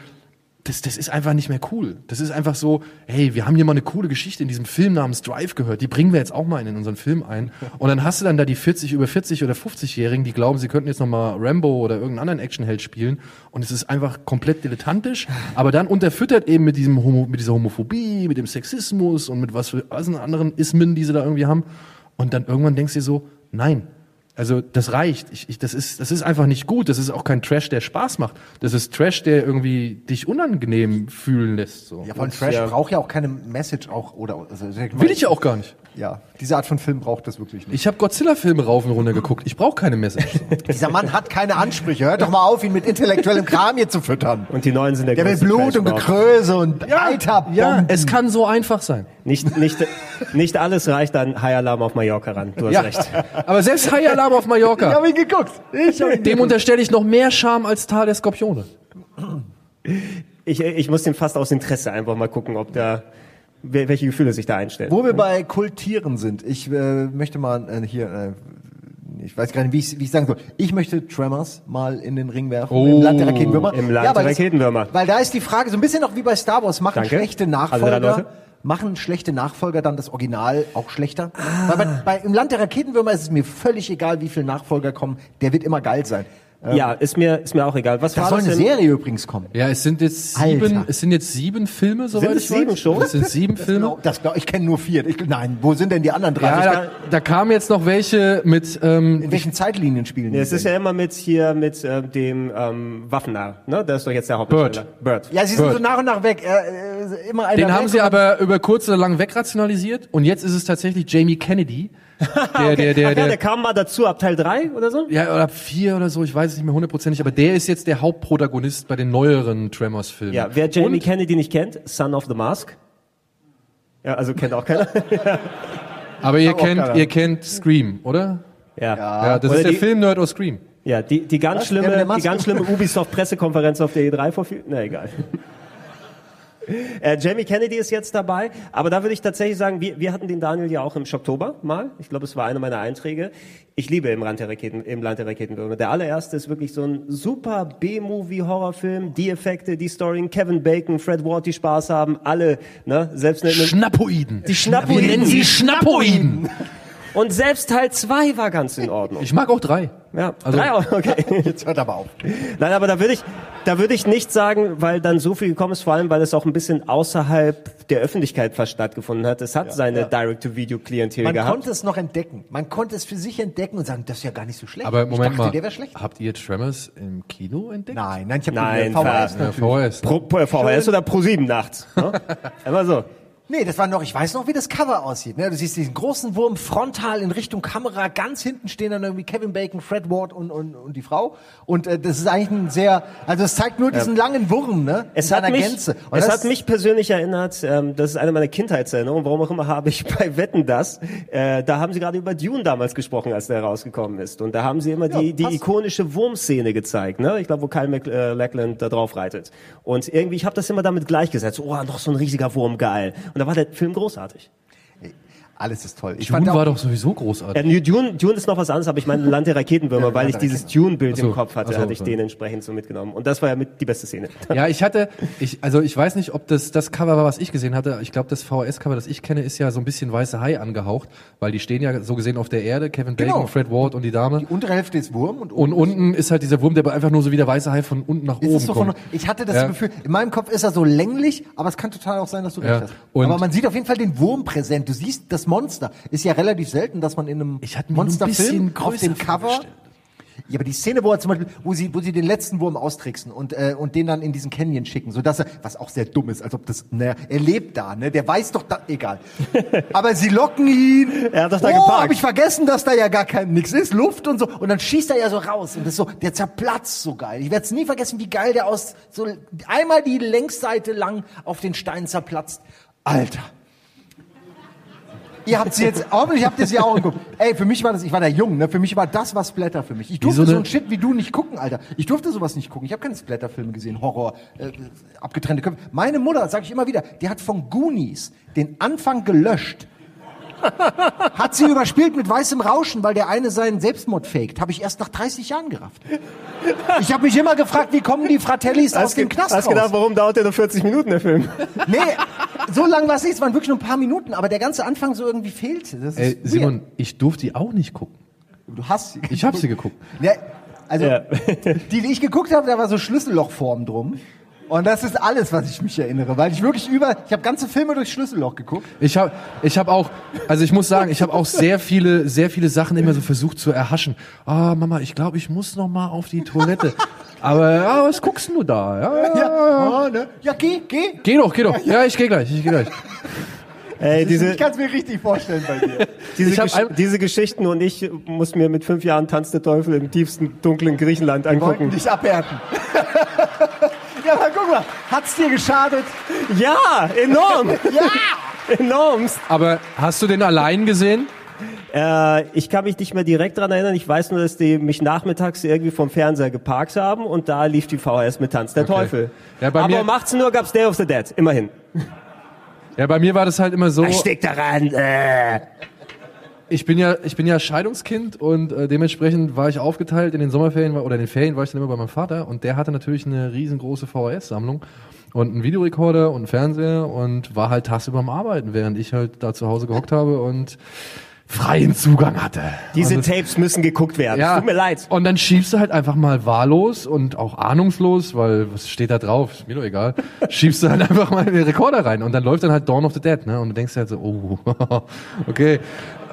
das, das ist einfach nicht mehr cool. Das ist einfach so, hey, wir haben hier mal eine coole Geschichte in diesem Film namens Drive gehört. Die bringen wir jetzt auch mal in unseren Film ein. Und dann hast du dann da die 40, über 40 oder 50-Jährigen, die glauben, sie könnten jetzt noch mal Rambo oder irgendeinen anderen Actionheld spielen. Und es ist einfach komplett dilettantisch. Aber dann unterfüttert eben mit diesem Homo, mit dieser Homophobie, mit dem Sexismus und mit was für was anderen Ismen, die sie da irgendwie haben. Und dann irgendwann denkst du dir so, nein, also das reicht. Ich, ich, das, ist, das ist einfach nicht gut. Das ist auch kein Trash, der Spaß macht. Das ist Trash, der irgendwie dich unangenehm fühlen lässt. So. Ja, von Trash braucht ja auch keine Message auch oder also, Will ich ja auch gar nicht. Ja, diese Art von Film braucht das wirklich nicht. Ich habe Godzilla-Filme rauf und runter geguckt. Ich brauche keine Message. So. Dieser Mann hat keine Ansprüche. Hört doch mal auf, ihn mit intellektuellem Kram hier zu füttern. Und die Neuen sind der, Der will Blut und. Gekröse und Eiterbomben. ja, es kann so einfach sein. Nicht, nicht, nicht alles reicht an High Alarm auf Mallorca ran. Du hast Ja, recht. aber selbst High Alarm auf Ich Mallorca, habe ihn geguckt. Ich hab ihn dem unterstelle ich noch mehr Charme als Tal der Skorpione. Ich, ich muss dem fast aus Interesse einfach mal gucken, ob da, wel- welche Gefühle sich da einstellen. Wo wir bei Kultieren sind, ich äh, möchte mal äh, hier, äh, ich weiß gar nicht, wie ich wie ich sagen soll. Ich möchte Tremors mal in den Ring werfen Oh, im Land der Raketenwürmer. im Land der weil das- Raketenwürmer. Weil da ist die Frage so ein bisschen noch wie bei Star Wars, machen Danke. schlechte Also Nachfolger, Leute. Machen schlechte Nachfolger dann das Original auch schlechter? Ah. Weil bei, bei, im Land der Raketenwürmer ist es mir völlig egal, wie viele Nachfolger kommen, der wird immer geil sein. Ja, ist mir, ist mir auch egal. Was Da war soll das eine denn? Serie übrigens kommen. Ja, es sind jetzt sieben, Alter. es sind jetzt sieben Filme, soweit es ich weiß. sieben schon? Es sind sieben Filme. Glaub- Das glaub, ich kenne nur vier. Ich, nein, wo sind denn die anderen drei? Ja, da, da kamen jetzt noch welche mit, ähm, in welchen Zeitlinien spielen die? Ja, es ist denn? ja immer mit hier mit äh, dem ähm, Waffennarr, ne? Das ist doch jetzt der Hauptdarsteller. Bird. Ja, sie sind Bird. so nach und nach weg. Äh, immer einer Den weg haben sie aber über kurz oder lang wegrationalisiert und jetzt ist es tatsächlich Jamie Kennedy, der, der, der, Ach ja, der, der kam mal dazu ab Teil 3 oder so? ja, oder vier oder so, ich weiß es nicht mehr hundertprozentig, aber der ist jetzt der Hauptprotagonist bei den neueren Tremors-Filmen. Ja, wer Jamie Und- Kennedy nicht kennt, Son of the Mask. Ja, also kennt auch keiner. Aber ihr kennt, keiner. ihr kennt Scream, oder? ja. Ja, das Oder ist der Film-Nerd aus Scream. Ja, die, die ganz Was? Schlimme, die ganz schlimme Ubisoft-Pressekonferenz auf der E3 vor viel, na egal. Äh, Jamie Kennedy ist jetzt dabei, aber da würde ich tatsächlich sagen, wir, wir hatten den Daniel ja auch im Oktober mal. Ich glaube, es war einer meiner Einträge. Ich liebe im, Land der Raketen, im Land der Raketenwürmer. Der allererste ist wirklich so ein super B-Movie-Horrorfilm. Die Effekte, die Story, Kevin Bacon, Fred Ward, die Spaß haben, alle, ne, selbst Schnappoiden. die Schnappoiden. Wir nennen sie Schnappoiden. Und selbst Teil 2 war ganz in Ordnung. Ich mag auch drei. Ja, Also- drei auch, okay. Jetzt hört aber auf. Nein, aber da würde ich, da würde ich nicht sagen, weil dann so viel gekommen ist, vor allem, weil es auch ein bisschen außerhalb der Öffentlichkeit fast stattgefunden hat. Es hat seine Direct-to-Video-Klientel Man gehabt. konnte es noch entdecken. Man konnte es für sich entdecken und sagen, das ist ja gar nicht so schlecht. Aber ich Moment dachte, mal, der wäre schlecht. habt ihr Tremors im Kino entdeckt? Nein, nein, ich habe VHS Ja. VHS. ne? Pro, pro, VHS oder Pro 7 nachts. Ne? Immer so. Nee, das war noch, ich weiß noch, wie das Cover aussieht. Ne? Du siehst diesen großen Wurm frontal in Richtung Kamera, ganz hinten stehen dann irgendwie Kevin Bacon, Fred Ward und, und, und die Frau. Und äh, das ist eigentlich ein sehr, also es zeigt nur diesen langen Wurm, ne? Es in hat, mich, Gänze. Und es hat mich persönlich erinnert, ähm, das ist eine meiner Kindheitserinnerungen, warum auch immer habe ich bei Wetten das, äh, da haben sie gerade über Dune damals gesprochen, als der rausgekommen ist. Und da haben sie immer Ja, die, die passt. ikonische Wurmszene gezeigt, ne? Ich glaube, wo Kyle MacLachlan da drauf reitet. Und irgendwie, ich habe das immer damit gleichgesetzt, oh, noch so ein riesiger Wurm, geil. Und da war der Film großartig. Alles ist toll. Ich Dune auch- war doch sowieso großartig. Ja, Dune, Dune ist noch was anderes, aber ich meine Land der Raketenwürmer, Ja, weil ich dieses Dune-Bild so, im Kopf hatte, so, hatte ich so. den entsprechend so mitgenommen. Und das war ja mit die beste Szene. Ja, ich hatte, ich, also ich weiß nicht, ob das das Cover war, was ich gesehen hatte. Ich glaube, das VHS-Cover, das ich kenne, ist ja so ein bisschen weiße Hai angehaucht, weil die stehen ja so gesehen auf der Erde, Kevin Bacon, Genau. Fred Ward und die Dame. Die untere Hälfte ist Wurm und Und unten ist halt dieser Wurm, der einfach nur so wie der weiße Hai von unten nach Ist oben so von, kommt. ich hatte das Ja. Gefühl, in meinem Kopf ist er so länglich, aber es kann total auch sein, dass du Ja. recht hast. Und- aber man sieht auf jeden Fall den Wurm präsent. Du siehst das Monster. Ist ja relativ selten, dass man in einem Monsterfilm auf dem Cover. vorgestellt. Ja, aber die Szene, wo er zum Beispiel, wo sie, wo sie den letzten Wurm austricksen und, äh, und den dann in diesen Canyon schicken, so dass er, was auch sehr dumm ist, als ob das, naja, er lebt da, ne, der weiß doch, da, egal. aber sie locken ihn. Er hat doch da oh, geparkt. hab ich vergessen, dass da ja gar kein nix ist, Luft und so. Und dann schießt er ja so raus und das ist so, der zerplatzt so geil. Ich werde es nie vergessen, wie geil der aus, so einmal die Längsseite lang auf den Stein zerplatzt. Alter. Ihr habt sie jetzt, hoffentlich habt ihr sie auch geguckt. Ey, für mich war das, ich war da jung, ne? Für mich war das was Splatter für mich. Ich durfte so so, ein Shit wie du nicht gucken, Alter. Ich durfte sowas nicht gucken. Ich habe keine Splatter-Filme gesehen, Horror, äh, abgetrennte Köpfe. Meine Mutter, sage ich immer wieder, die hat von Goonies den Anfang gelöscht. Hat sie überspielt mit weißem Rauschen, weil der eine seinen Selbstmord faked. Habe ich erst nach 30 Jahren gerafft. Ich habe mich immer gefragt, wie kommen die Fratellis aus dem Knast hast raus? gedacht, warum dauert der nur 40 Minuten, der Film? Nee, so lang war es nicht. Es waren wirklich nur ein paar Minuten, aber der ganze Anfang so irgendwie fehlte. Das ist Ey, weird. Simon, ich durfte die auch nicht gucken. Du hast sie. Ich habe sie geguckt. Ja, also, Ja. die, die ich geguckt habe, da war so Schlüssellochform drum. Und das ist alles, was ich mich erinnere, weil ich wirklich über, ich habe ganze Filme durch Schlüsselloch geguckt. Ich habe ich hab auch, also ich muss sagen, ich habe auch sehr viele, sehr viele Sachen immer so versucht zu erhaschen. Ah, Mama, ich glaube, ich muss noch mal auf die Toilette. Aber ja, was guckst du da? Ja, ja, Ja, oh, ne? ja geh, geh. Geh doch, geh doch. Ja, ich gehe gleich, ich gehe gleich. Ey, diese, Ich kann es mir richtig vorstellen bei dir. diese, Gesch ein- diese Geschichten und ich muss mir mit fünf Jahren Tanz der Teufel im tiefsten, dunklen Griechenland angucken. dich abhärten. ja, aber guck mal, hat's dir geschadet? Ja, enorm, Ja! enormst. Aber hast du den allein gesehen? Äh, ich kann mich nicht mehr direkt dran erinnern. Ich weiß nur, dass die mich nachmittags irgendwie vom Fernseher geparkt haben und da lief die VHS mit Tanz der Teufel. Ja, bei Aber mir- um 18 Uhr gab's Day of the Dead, immerhin. Ja, bei mir war das halt immer so. Steck daran. Äh. Ich bin ja, ich bin ja Scheidungskind und äh, dementsprechend war ich aufgeteilt in den Sommerferien oder in den Ferien war ich dann immer bei meinem Vater und der hatte natürlich eine riesengroße VHS-Sammlung und einen Videorekorder und einen Fernseher und war halt tagsüber am Arbeiten, während ich halt da zu Hause gehockt habe und freien Zugang hatte. Diese das- Tapes müssen geguckt werden. Tut mir leid. Und dann schiebst du halt einfach mal wahllos und auch ahnungslos, weil was steht da drauf? Ist mir doch egal. schiebst du halt einfach mal in den Rekorder rein und dann läuft dann halt Dawn of the Dead, ne? Und du denkst halt so, oh, okay.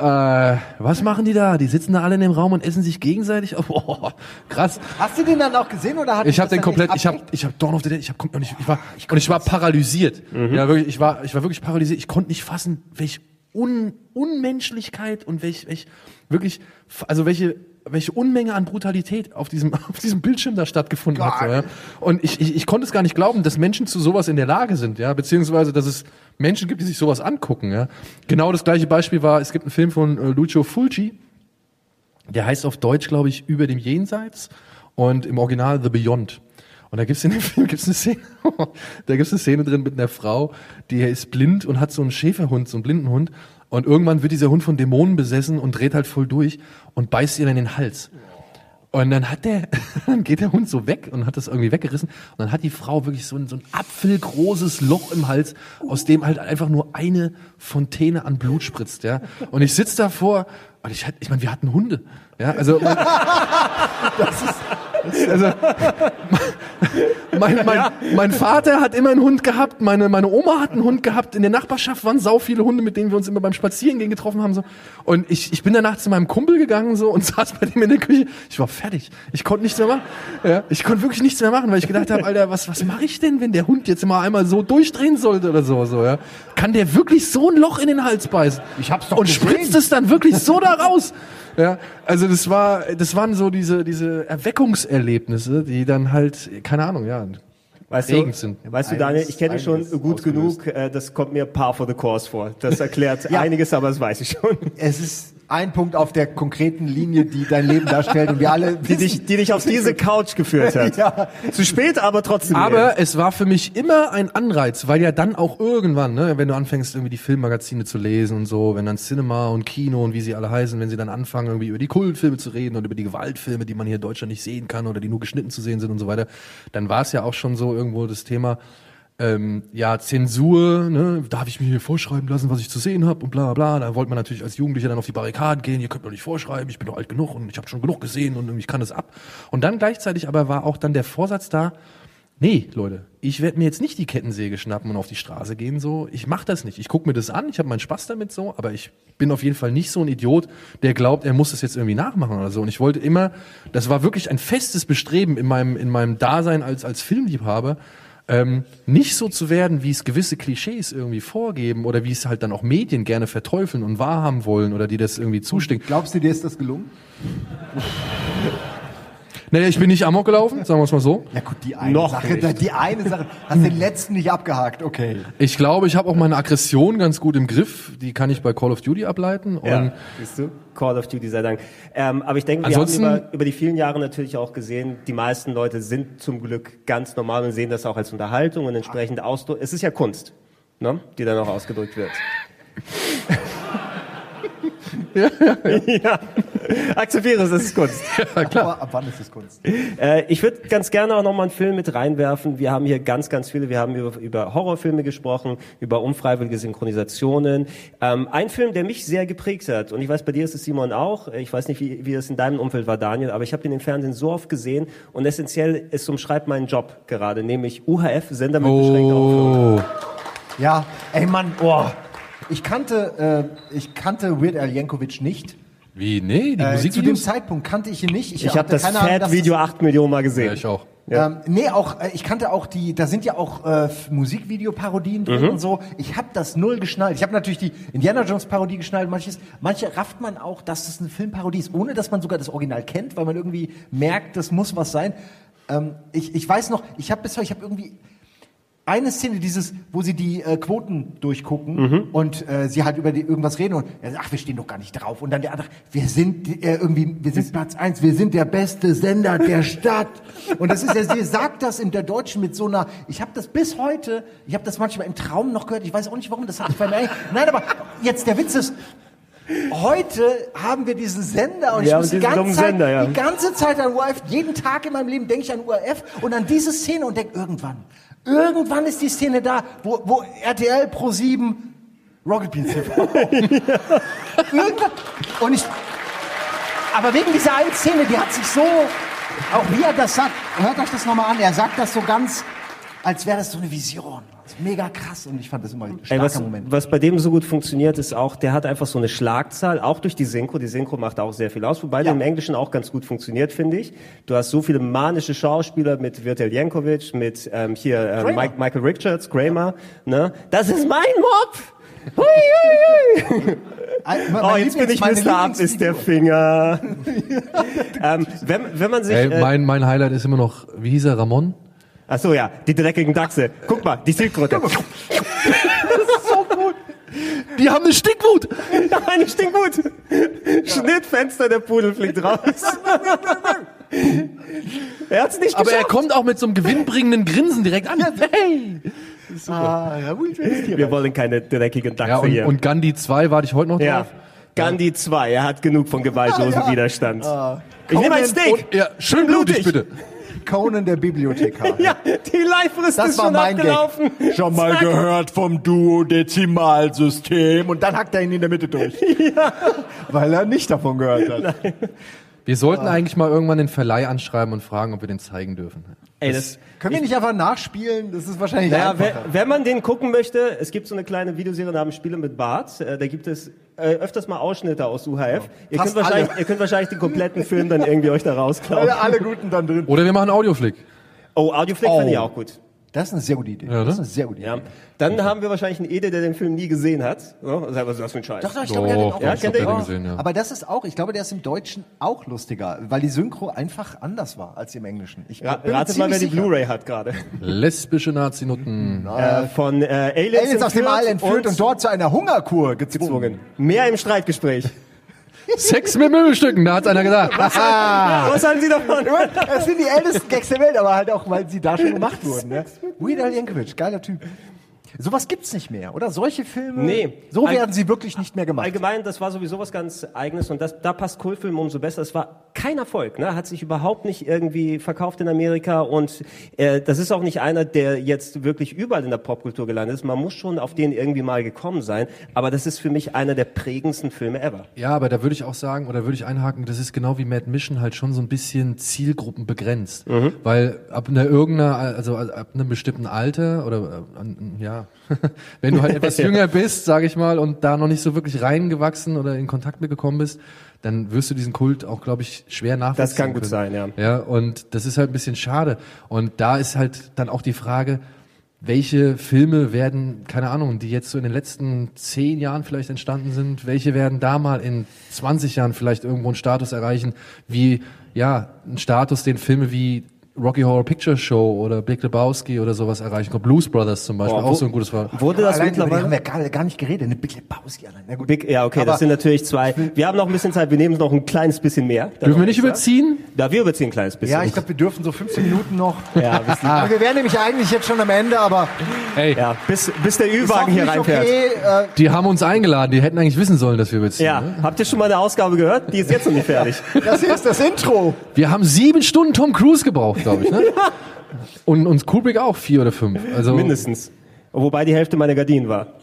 Äh, was machen die da? Die sitzen da alle in dem Raum und essen sich gegenseitig. Oh, krass. Hast du den dann auch gesehen oder hat Ich habe den komplett, ich habe, ich habe Dawn of the Dead, ich habe, und ich, ich war, und ich war paralysiert. Ja, wirklich, ich war, ich war wirklich paralysiert. Ich konnte nicht fassen, welche Un Unmenschlichkeit und welch, welch, wirklich, also welche, welche Unmenge an Brutalität auf diesem, auf diesem Bildschirm da stattgefunden hat. So, ja. Und ich, ich, ich konnte es gar nicht glauben, dass Menschen zu sowas in der Lage sind, ja, beziehungsweise, dass es Menschen gibt, die sich sowas angucken, ja. Genau das gleiche Beispiel war, es gibt einen Film von äh, Lucio Fulci, der heißt auf Deutsch, glaube ich, über dem Jenseits und im Original The Beyond. Und da gibt's in dem Film gibt's eine Szene, da gibt's eine Szene drin mit einer Frau, die ist blind und hat so einen Schäferhund, so einen Blindenhund. Und irgendwann wird dieser Hund von Dämonen besessen und dreht halt voll durch und beißt ihr dann in den Hals. Und dann hat der, dann geht der Hund so weg und hat das irgendwie weggerissen. Und dann hat die Frau wirklich so ein, so ein apfelgroßes Loch im Hals, aus dem halt einfach nur eine Fontäne an Blut spritzt, ja. Und ich sitz davor und ich, ich meine, wir hatten Hunde, ja. Also, das ist, also, mein, mein, mein Vater hat immer einen Hund gehabt, meine, meine Oma hat einen Hund gehabt, in der Nachbarschaft waren sau viele Hunde, mit denen wir uns immer beim Spazierengehen getroffen haben, so. Und ich, ich bin danach zu meinem Kumpel gegangen, so, und saß bei dem in der Küche. Ich war fertig. Ich konnte nichts mehr machen. Ja, ich konnte wirklich nichts mehr machen, weil ich gedacht habe, Alter, was, was mache ich denn, wenn der Hund jetzt mal einmal so durchdrehen sollte oder so, so, ja? Kann der wirklich so ein Loch in den Hals beißen? Ich hab's doch Und gesehen. spritzt es dann wirklich so da raus? Ja, also das war, das waren so diese, diese Erweckungserlebnisse, die dann halt, keine Ahnung, ja, Weißt du, sind. weißt du, Daniel, ich kenne dich schon gut ausgelöst. genug, äh, das kommt mir par for the course vor. Das erklärt einiges, aber das weiß ich schon. Es ist, ein Punkt auf der konkreten Linie, die dein Leben darstellt und wir alle Die dich, die dich auf diese Couch geführt hat. Ja. Zu spät, aber trotzdem. Aber es war für mich immer ein Anreiz, weil ja dann auch irgendwann, ne, wenn du anfängst, irgendwie die Filmmagazine zu lesen und so, wenn dann Cinema und Kino und wie sie alle heißen, wenn sie dann anfangen, irgendwie über die Kultfilme zu reden und über die Gewaltfilme, die man hier in Deutschland nicht sehen kann oder die nur geschnitten zu sehen sind und so weiter, dann war es ja auch schon so irgendwo das Thema, ähm, ja, Zensur, ne, darf ich mir hier vorschreiben lassen, was ich zu sehen habe und bla bla. Da wollte man natürlich als Jugendlicher dann auf die Barrikaden gehen, ihr könnt mir nicht vorschreiben, ich bin doch alt genug und ich habe schon genug gesehen und ich kann es ab. Und dann gleichzeitig aber war auch dann der Vorsatz da, nee, Leute, ich werde mir jetzt nicht die Kettensäge schnappen und auf die Straße gehen so. Ich mache das nicht. Ich gucke mir das an, ich habe meinen Spaß damit so, aber ich bin auf jeden Fall nicht so ein Idiot, der glaubt, er muss das jetzt irgendwie nachmachen oder so. Und ich wollte immer, das war wirklich ein festes Bestreben in meinem in meinem Dasein als als Filmliebhaber, ähm, nicht so zu werden, wie es gewisse Klischees irgendwie vorgeben oder wie es halt dann auch Medien gerne verteufeln und wahrhaben wollen oder die das irgendwie zustimmen. Glaubst du, dir ist das gelungen? Naja, ich bin nicht amok gelaufen, sagen wir es mal so. Ja gut, die eine Noch Sache, nicht. die eine Sache, hast den letzten nicht abgehakt, okay. Ich glaube, ich habe auch meine Aggression ganz gut im Griff. Die kann ich bei Call of Duty ableiten. Und Ja, siehst du? Call of Duty sei Dank. Ähm, aber ich denke, wir Ansonsten- haben über, über die vielen Jahre natürlich auch gesehen, die meisten Leute sind zum Glück ganz normal und sehen das auch als Unterhaltung und entsprechend Ausdruck. Es ist ja Kunst, ne? die dann auch ausgedrückt wird. ja, akzeptiere es, das ist Kunst. Aber ab wann ist es Kunst? Äh, ich würde ganz gerne auch nochmal einen Film mit reinwerfen. Wir haben hier ganz, ganz viele. Wir haben über, über Horrorfilme gesprochen, über unfreiwillige Synchronisationen. Ähm, ein Film, der mich sehr geprägt hat, und ich weiß, bei dir ist es Simon auch. Ich weiß nicht, wie, wie das in deinem Umfeld war, Daniel, aber ich habe den im Fernsehen so oft gesehen und essentiell, es umschreibt meinen Job gerade, nämlich UHF, Sender mit beschränkter Aufführung. oh, Ja, ey Mann, oh. Ich kannte, äh, ich kannte Weird Al Yankovic nicht. wie? Nee, die Äh, zu dem? Zeitpunkt kannte ich ihn nicht. Ich habe hatte das keine Ahnung, dass Fat-Video acht Millionen Mal gesehen. Ja, ich auch. Ähm, nee, auch äh, ich kannte auch die, da sind ja auch äh, Musikvideoparodien drin und so. Ich habe das null geschnallt. Ich habe natürlich die Indiana Jones Parodie geschnallt. Manches, manche rafft man auch, dass das eine Filmparodie ist, ohne dass man sogar das Original kennt, weil man irgendwie merkt, das muss was sein. Ähm, ich, ich weiß noch, ich habe bis heute, ich habe irgendwie eine Szene, dieses, wo sie die äh, Quoten durchgucken und äh, sie halt über die, irgendwas reden und er sagt, ach, wir stehen doch gar nicht drauf. Und dann der andere, wir sind äh, irgendwie, wir sind Platz eins, wir sind der beste Sender der Stadt. Und das ist ja, sie sagt das in der Deutschen mit so einer, ich habe das bis heute, ich habe das manchmal im Traum noch gehört, ich weiß auch nicht warum, das hat ich bei mir, nein, aber jetzt der Witz ist, Heute haben wir diesen Sender und Ja, ich muss und die ganze, Zeit, Sender, ja. die ganze Zeit an URF, jeden Tag in meinem Leben denke ich an URF und an diese Szene und denke irgendwann, irgendwann ist die Szene da, wo, wo RTL Pro 7 Rocket Beans TV. irgendwann. Und ich, aber wegen dieser einen Szene, die hat sich so, auch wie er das sagt, hört euch das nochmal an, er sagt das so ganz, als wäre das so eine Vision. Das ist mega krass und ich fand das immer ein Ey, starker was, Moment. was bei dem so gut funktioniert, ist auch, der hat einfach so eine Schlagzahl, auch durch die Synchro. Die Synchro macht auch sehr viel aus, wobei der im Englischen auch ganz gut funktioniert, finde ich. Du hast so viele manische Schauspieler mit Virtel Jankovic, mit ähm, hier Kramer. Mike, Michael Richards, Kramer. Ne? Das ist mein Mob! Hui, hui, hui. Ein- mein Oh, jetzt bin ich Mr. Ab ist der Finger. ähm, wenn, wenn man sich... Ey, äh, mein, mein Highlight ist immer noch, wie hieß er, Ramon? Ach so, ja, die dreckigen Dachse. Guck mal, die Silkröte. Die haben eine ich stinkt gut. Schnittfenster, der Pudel fliegt raus. er hat's nicht Aber er geschafft. kommt auch mit so einem gewinnbringenden Grinsen direkt an. Hey! Ah, ja, gut, Wir wollen keine dreckigen Dachse Ja, und, hier. und Gandhi 2, warte ich heute noch ja. drauf. Gandhi 2, er hat genug von gewaltlosen Widerstand. Ich nehme ein Steak. Und, ja, schön blutig, bitte. Conan der Bibliothekar. ja, die Live-Frist ist schon mein abgelaufen. Gag. Schon mal Zack. gehört vom Duodezimalsystem und dann hackt er ihn in der Mitte durch. Weil er nicht davon gehört hat. Wir sollten eigentlich mal irgendwann den Verleih anschreiben und fragen, ob wir den zeigen dürfen. Ey, das, Können wir nicht einfach nachspielen? Das ist wahrscheinlich naja, wenn, einfacher. wenn man den gucken möchte, es gibt so eine kleine Videoserie namens Spiele mit Bart. Äh, da gibt es äh, öfters mal Ausschnitte aus UHF. Ihr, könnt wahrscheinlich, alle. ihr könnt wahrscheinlich den kompletten Film dann irgendwie euch da rausklauen. Alle, alle Guten dann drin. Oder wir machen Audioflick. Oh, Audioflick Oh. finde ich auch gut. Das ist eine sehr gute Idee. Ja, das ist ne? eine sehr gute Idee. Ja. Dann haben wir wahrscheinlich einen Ede, der den Film nie gesehen hat. So, das ist so was für ein Scheiß. Doch, doch, ich glaube, der hat den auch Ja, kennt den gesehen, ja. Aber das ist auch, ich glaube, der ist im Deutschen auch lustiger, weil die Synchro einfach anders war als im Englischen. Ich Ra ratet mal, wer die. Blu-ray hat gerade. Lesbische Nazi-Nutten. Äh, von äh, Aliens, Aliens aus dem All entführt und, und dort zu einer Hungerkur gezwungen. gezwungen. Mehr im Streitgespräch. Sex mit Möbelstücken, da hat's einer gesagt. Was halten Sie davon? Das sind die ältesten Gags der Welt, aber halt auch, weil sie da schon gemacht wurden. Ne? Weird Al Yankovic, geiler Typ. Sowas gibt's nicht mehr, oder? Solche Filme, Nee. so werden sie wirklich nicht mehr gemacht. Allgemein, das war sowieso was ganz Eigenes und das, da passt Kultfilm umso besser. Es war kein Erfolg, ne? hat sich überhaupt nicht irgendwie verkauft in Amerika und äh, das ist auch nicht einer, der jetzt wirklich überall in der Popkultur gelandet ist. Man muss schon auf den irgendwie mal gekommen sein, aber das ist für mich einer der prägendsten Filme ever. Ja, aber da würde ich auch sagen, oder würde ich einhaken, das ist genau wie Mad Mission halt schon so ein bisschen Zielgruppen begrenzt. Weil ab einer irgendeiner, also ab einem bestimmten Alter oder äh, an- ja, wenn du halt etwas jünger bist, sage ich mal, und da noch nicht so wirklich reingewachsen oder in Kontakt mit gekommen bist, dann wirst du diesen Kult auch, glaube ich, schwer nachvollziehen. Das kann gut können. sein, ja. Ja, und das ist halt ein bisschen schade. Und da ist halt dann auch die Frage, welche Filme werden, keine Ahnung, die jetzt so in den letzten zehn Jahren vielleicht entstanden sind, welche werden da mal in 20 Jahren vielleicht irgendwo einen Status erreichen, wie, ja, einen Status, den Filme wie Rocky Horror Picture Show oder Big Lebowski oder sowas erreichen. Blues Brothers zum Beispiel, Boah, auch wo- so ein gutes Fall. Wurde das Allein mittlerweile? haben wir gar, gar nicht geredet. Eine Big Lebowski allein. Na gut. Big, ja, okay, Aber- das sind natürlich zwei. Wir haben noch ein bisschen Zeit, wir nehmen noch ein kleines bisschen mehr. Dürfen wir nicht überziehen? Da wir überziehen ein kleines bisschen. Ja, ich glaube, wir dürfen so 15 Minuten noch. ja, Aber wir wären nämlich eigentlich jetzt schon am Ende, aber Ey, ja, bis, bis der Ü-Wagen hier reinfährt. okay. Äh, die haben uns eingeladen, die hätten eigentlich wissen sollen, dass wir überziehen. Ja, Ne? habt ihr schon mal eine Ausgabe gehört? Die ist jetzt noch nicht fertig. das hier ist das Intro. Wir haben sieben Stunden Tom Cruise gebraucht, glaube ich. Ne? Und uns Kubrick auch vier oder fünf. Also Mindestens. Wobei die Hälfte meiner Gardinen war.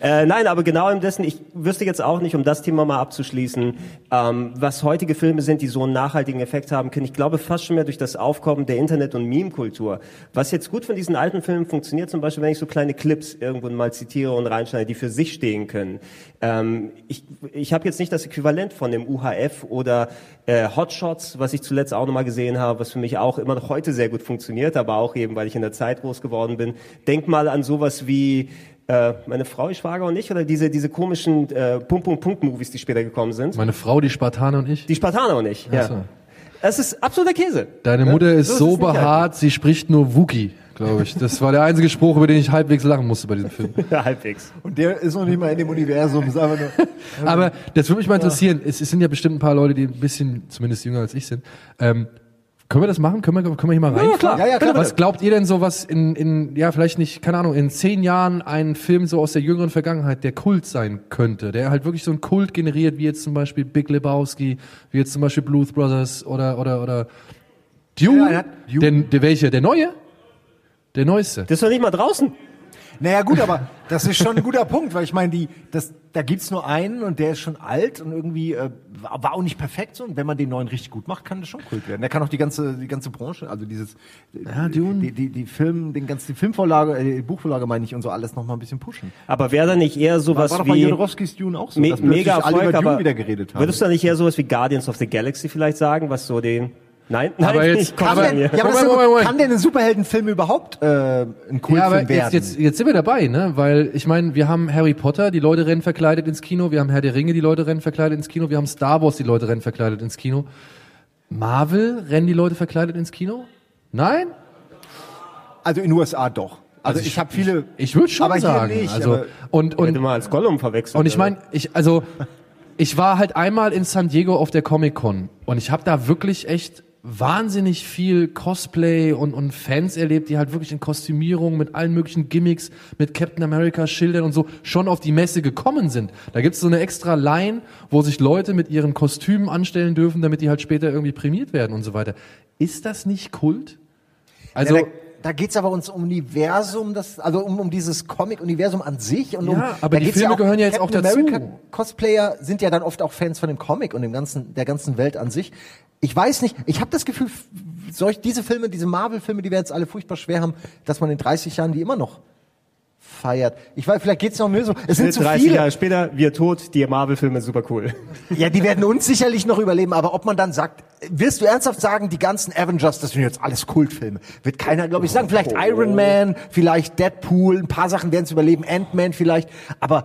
Äh, nein, aber genau im dessen, ich wüsste jetzt auch nicht, um das Thema mal abzuschließen, ähm, was heutige Filme sind, die so einen nachhaltigen Effekt haben können. Ich glaube fast schon mehr durch das Aufkommen der Internet- und Meme-Kultur. Was jetzt gut von diesen alten Filmen funktioniert, zum Beispiel, wenn ich so kleine Clips irgendwo mal zitiere und reinschneide, die für sich stehen können. Ähm, ich ich habe jetzt nicht das Äquivalent von dem UHF oder äh, Hotshots, was ich zuletzt auch nochmal gesehen habe, was für mich auch immer noch heute sehr gut funktioniert, aber auch eben, weil ich in der Zeit groß geworden bin. Denk mal an sowas wie äh, meine Frau, ich Schwager und ich, oder diese, diese komischen äh, Punkt-Punkt-Punkt-Movies, die später gekommen sind. meine Frau, die Spartaner und ich. Die Spartaner und ich, Ach ja. so. Das ist absoluter Käse. Deine Ne? Mutter ist So ist so nicht behaart, sie spricht nur Wookie, glaube ich. Das war der einzige Spruch, über den ich halbwegs lachen musste bei diesem Film. Ja, halbwegs. Und der ist noch nicht mal in dem Universum. Ist einfach nur Aber das würde mich mal interessieren. Es, es sind ja bestimmt ein paar Leute, die ein bisschen, zumindest jünger als ich sind. Ähm, können wir das machen? Können wir, können wir hier mal rein? klar. Ja, ja, klar. Was glaubt ihr denn so, was in, in, ja, vielleicht nicht, keine Ahnung, in zehn Jahren ein Film so aus der jüngeren Vergangenheit, der Kult sein könnte, der halt wirklich so einen Kult generiert, wie jetzt zum Beispiel Big Lebowski, wie jetzt zum Beispiel Blues Brothers oder, oder, oder Dune? Ja, hat Dune. Der, der welche? Der neue? Der neueste. Das ist doch nicht mal draußen. Naja gut, aber das ist schon ein guter Punkt, weil ich meine, die, das, da gibt's nur einen und der ist schon alt und irgendwie äh, war, war auch nicht perfekt so. Und wenn man den neuen richtig gut macht, kann das schon Kult werden. Der kann auch die ganze, die ganze Branche, also dieses, Ja, Dune. die, die, die Film, den ganzen, die Filmvorlage, äh, die Buchvorlage meine ich und so alles noch mal ein bisschen pushen. Aber wäre da nicht eher War, sowas war doch bei wie... Jodorowskis Dune auch so, Me dass mega alle Erfolg, über Dune aber wieder geredet haben. würdest du da nicht eher sowas wie Guardians of the Galaxy vielleicht sagen, was so den... Nein, nein, Aber jetzt- nicht. Kann, denn, ja, aber Moment, Moment, Moment. kann denn ein Superheldenfilm überhaupt äh, ein Kultfilm Ja, aber jetzt, werden? jetzt, jetzt sind wir dabei, ne? Weil ich meine, wir haben Harry Potter, die Leute rennen verkleidet ins Kino, wir haben Herr der Ringe, die Leute rennen verkleidet ins Kino, wir haben Star Wars, die Leute rennen verkleidet ins Kino. Marvel rennen die Leute verkleidet ins Kino? Nein? Also in den USA doch. Also, Also ich, ich- habe viele. Ich würde schon aber hier sagen. nicht, also aber- und und mal als Gollum verwechselt. und ich meine, ich also ich war halt einmal in San Diego auf der Comic Con und ich habe da wirklich echt wahnsinnig viel Cosplay und, und Fans erlebt, die halt wirklich in Kostümierung mit allen möglichen Gimmicks, mit Captain America Schildern und so schon auf die Messe gekommen sind. Da gibt's so eine extra Line, wo sich Leute mit ihren Kostümen anstellen dürfen, damit die halt später irgendwie prämiert werden und so weiter. Ist das nicht Kult? Also ja, da, geht's aber ums Universum, das, also um, um dieses Comic-Universum an sich und um. Ja, aber da die Filme auch, gehören ja jetzt auch Captain dazu. America Cosplayer sind ja dann oft auch Fans von dem Comic und dem ganzen, der ganzen Welt an sich. Ich weiß nicht, ich habe das Gefühl, solch, diese Filme, diese Marvel-Filme, die wir jetzt alle furchtbar schwer haben, dass man in 30 Jahren die immer noch feiert. Ich weiß, vielleicht geht's noch mehr so. Es sind zu 30 viele. Jahre später, wir tot, die Marvel-Filme super cool. Ja, die werden uns sicherlich noch überleben, aber ob man dann sagt, wirst du ernsthaft sagen, die ganzen Avengers, das sind jetzt alles Kultfilme, wird keiner, glaube ich, sagen. Vielleicht Iron Man, vielleicht Deadpool, ein paar Sachen werden es überleben, Ant-Man vielleicht, aber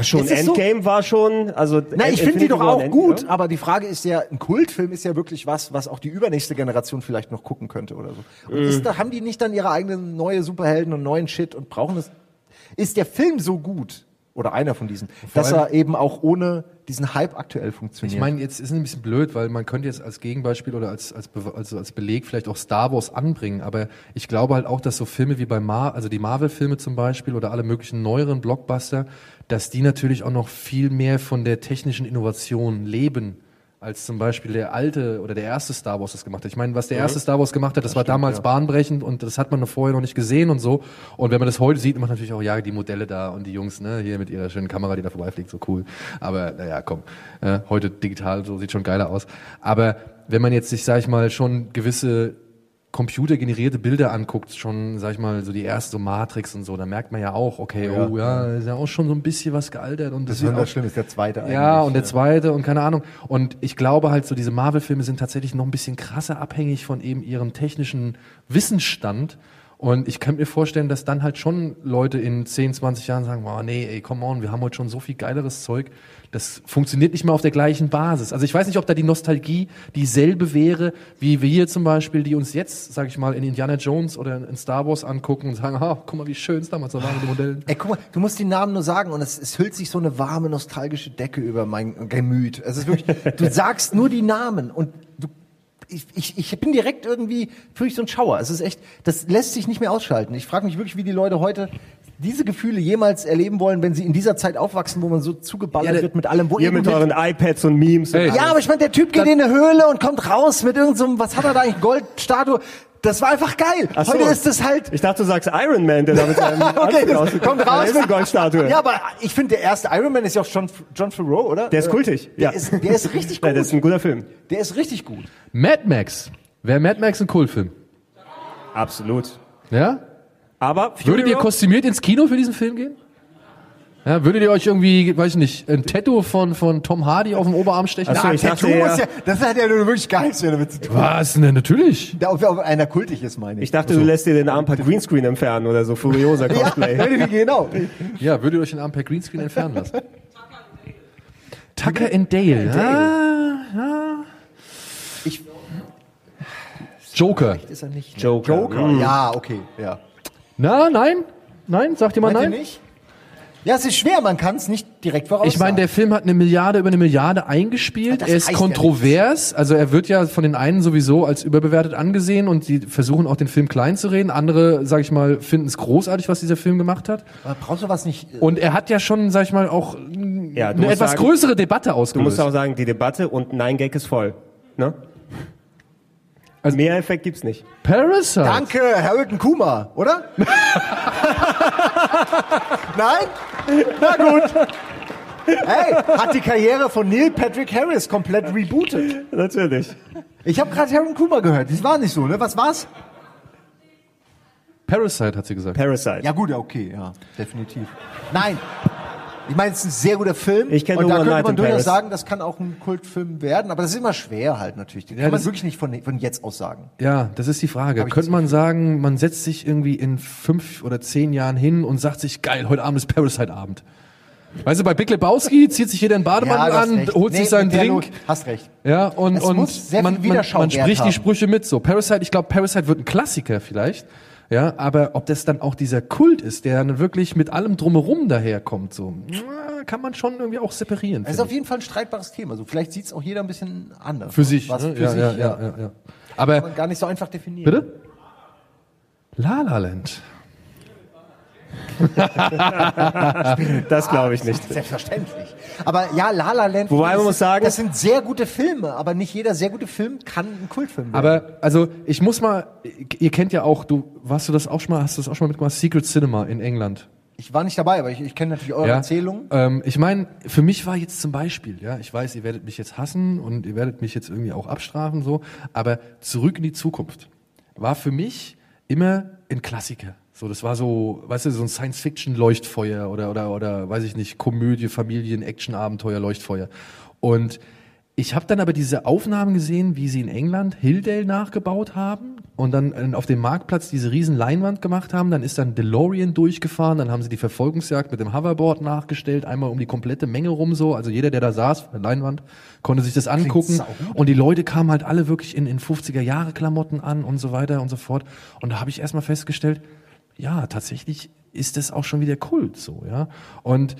Ach, schon es so? Endgame war schon, also na, ich finde die doch auch End- gut, ja. aber die Frage ist ja, ein Kultfilm ist ja wirklich was, was auch die übernächste Generation vielleicht noch gucken könnte oder so. Und ist da, haben die nicht dann ihre eigenen neue Superhelden und neuen Shit und brauchen es? Ist der Film so gut? oder einer von diesen, dass er eben auch ohne diesen Hype aktuell funktioniert. Ich meine, jetzt ist es ein bisschen blöd, weil man könnte jetzt als Gegenbeispiel oder als, als, Be- also als Beleg vielleicht auch Star Wars anbringen, aber ich glaube halt auch, dass so Filme wie bei Mar also die Marvel-Filme zum Beispiel oder alle möglichen neueren Blockbuster, dass die natürlich auch noch viel mehr von der technischen Innovation leben, als zum Beispiel der alte oder der erste Star Wars das gemacht hat. Ich meine, was der erste Star Wars gemacht hat, das, war damals bahnbrechend und das hat man vorher noch nicht gesehen und so. Und wenn man das heute sieht, macht natürlich auch, ja, die Modelle da und die Jungs, ne, hier mit ihrer schönen Kamera, die da vorbeifliegt, so cool. Aber naja, komm, äh, heute digital, so sieht schon geiler aus. Aber wenn man jetzt sich, sag ich mal, schon gewisse computergenerierte Bilder anguckt, schon, sag ich mal, so die erste so Matrix und so, dann merkt man ja auch, okay, Ja. oh ja, ist ja auch schon so ein bisschen was gealtert und das sieht ist auch das Schlimme, ist der zweite ja, eigentlich. und der zweite und keine Ahnung. Und ich glaube halt, so diese Marvel-Filme sind tatsächlich noch ein bisschen krasser abhängig von eben ihrem technischen Wissensstand. Und ich könnte mir vorstellen, dass dann halt schon Leute in 10, 20 Jahren sagen, oh nee, ey, come on, wir haben heute schon so viel geileres Zeug. Das funktioniert nicht mehr auf der gleichen Basis. Also ich weiß nicht, ob da die Nostalgie dieselbe wäre, wie wir zum Beispiel, die uns jetzt, sag ich mal, in Indiana Jones oder in Star Wars angucken und sagen, ah, guck mal, wie schön es damals war mit den Modellen. Ey, guck mal, du musst die Namen nur sagen und es, es hüllt sich so eine warme, nostalgische Decke über mein Gemüt. Es ist wirklich, du sagst nur die Namen und ich, ich, ich bin direkt irgendwie, fühle ich so einen Schauer. Es ist echt, das lässt sich nicht mehr ausschalten. Ich frage mich wirklich, wie die Leute heute diese Gefühle jemals erleben wollen, wenn sie in dieser Zeit aufwachsen, wo man so zugeballert Ja, wird mit allem. Wo Ihr mit euren iPads und Memes. Und Hey. alles. ja, aber ich meine, der Typ geht in eine Höhle und kommt raus mit irgendeinem, so was hat er da eigentlich, Goldstatue. Das war einfach geil. Ach so. Heute ist das halt, Ich dachte, du sagst Iron Man, der da mit seinem Okay, Anzug das kommt raus. Eine Goldstatue. Ja, aber ich finde, der erste Iron Man ist ja auch John, John Favreau, oder? Der ist kultig. Der, Ja. ist, der ist richtig Ja, gut. das ist ein guter Film. der ist richtig gut. Mad Max. Wäre Mad Max ein Kultfilm? Absolut. Ja? Aber Würdet ihr kostümiert ins Kino für diesen Film gehen? Ja, würdet ihr euch irgendwie, weiß ich nicht, ein Tattoo von, von Tom Hardy auf dem Oberarm stechen? Ach so, ich dachte ja, das hat ja nur wirklich gar nichts mehr damit zu tun. Was? Ne, natürlich. Da, ob, ob einer kultig ist, meine ich. Ich dachte, du lässt dir den Arm per Greenscreen entfernen oder so Furiosa Cosplay. ja, genau. Ja, würdet ihr euch den Arm per Greenscreen entfernen lassen? Tucker and Dale. Ja, ja. Ich, Joker. ist er nicht. Joker. Joker. Ja, okay, ja. Na, nein? Nein? Sagt jemand Meint ihr nein? nicht? Ja, es ist schwer, man kann es nicht direkt voraussagen. Ich meine, der Film hat eine Milliarde über eine Milliarde eingespielt. Das er ist heißt ja kontrovers. also er wird ja von den einen sowieso als überbewertet angesehen und die versuchen auch den Film klein zu reden. Andere, sag ich mal, finden es großartig, was dieser Film gemacht hat. Aber brauchst du was nicht... äh, Und er hat ja schon, sag ich mal, auch Ja, du eine etwas sagen- größere Debatte Du ausgelöst. musst auch sagen, die Debatte und Nein Gag ist voll. Ne? Also- Mehr Effekt gibt's nicht. Parasite. Danke, Harrington Kuma, oder? Nein? Na gut. Hey, hat die Karriere von Neil Patrick Harris komplett rebootet. Natürlich. Ich habe gerade Harrington Kuma gehört. Das war nicht so, ne? Was war's? Parasite hat sie gesagt. Parasite. Ja gut, ja, okay, ja, definitiv. Nein. Ich meine, es ist ein sehr guter Film. Ich kenne Und nur da könnte Night man durchaus sagen, das kann auch ein Kultfilm werden, aber das ist immer schwer halt natürlich. Den Ja, kann man das- wirklich nicht von, von jetzt aus sagen. Ja, das ist die Frage. Könnte man sagen, man setzt sich irgendwie in fünf oder zehn Jahren hin und sagt sich, geil, heute Abend ist Parasite-Abend. Weißt du, bei Big Lebowski zieht sich jeder einen Bademantel hast an, recht. holt Nee, sich seinen Drink. Not- Hast recht. Ja, und, Es und muss sehr viel man, man, man spricht die. Sprüche mit so. Parasite, ich glaube, Parasite wird ein Klassiker vielleicht. Ja, aber ob das dann auch dieser Kult ist, der dann wirklich mit allem drumherum daherkommt, so, kann man schon irgendwie auch separieren. Das ist auf jeden Fall ein streitbares Thema. Also vielleicht sieht es auch jeder ein bisschen anders. für sich. Was ne? für ja, sich, ja, ja. ja, ja, ja. Aber, Kann man gar nicht so einfach definieren. bitte? La La Land. Das glaube ich nicht. Selbstverständlich. Aber ja, La La Land. Wobei man das muss sagen- das sind sehr gute Filme, aber nicht jeder sehr gute Film kann ein Kultfilm werden. Aber also ich muss mal, ihr kennt ja auch, du warst du das auch schon mal, hast du das auch schon mal mitgemacht, Secret Cinema in England. ich war nicht dabei, aber ich, ich kenne natürlich eure Ja. Erzählung. Ähm, ich meine, für mich war jetzt zum Beispiel, ja, ich weiß, ihr werdet mich jetzt hassen und ihr werdet mich jetzt irgendwie auch abstrafen so, aber zurück in die Zukunft war für mich immer ein Klassiker. So, das war so, weißt du, so ein Science-Fiction-Leuchtfeuer oder, oder, oder, weiß ich nicht, Komödie, Familien, Action-Abenteuer, Leuchtfeuer. Und ich habe dann aber diese Aufnahmen gesehen, wie sie in England Hilldale nachgebaut haben und dann äh, auf dem Marktplatz diese riesen Leinwand gemacht haben. Dann ist dann DeLorean durchgefahren, dann haben sie die Verfolgungsjagd mit dem Hoverboard nachgestellt, einmal um die komplette Menge rum so. Also jeder, der da saß, Leinwand, konnte sich das angucken. Und die Leute kamen halt alle wirklich in, in 50er-Jahre-Klamotten an und so weiter und so fort. Und da habe ich erstmal festgestellt, ja, tatsächlich ist das auch schon wieder Kult so, ja. Und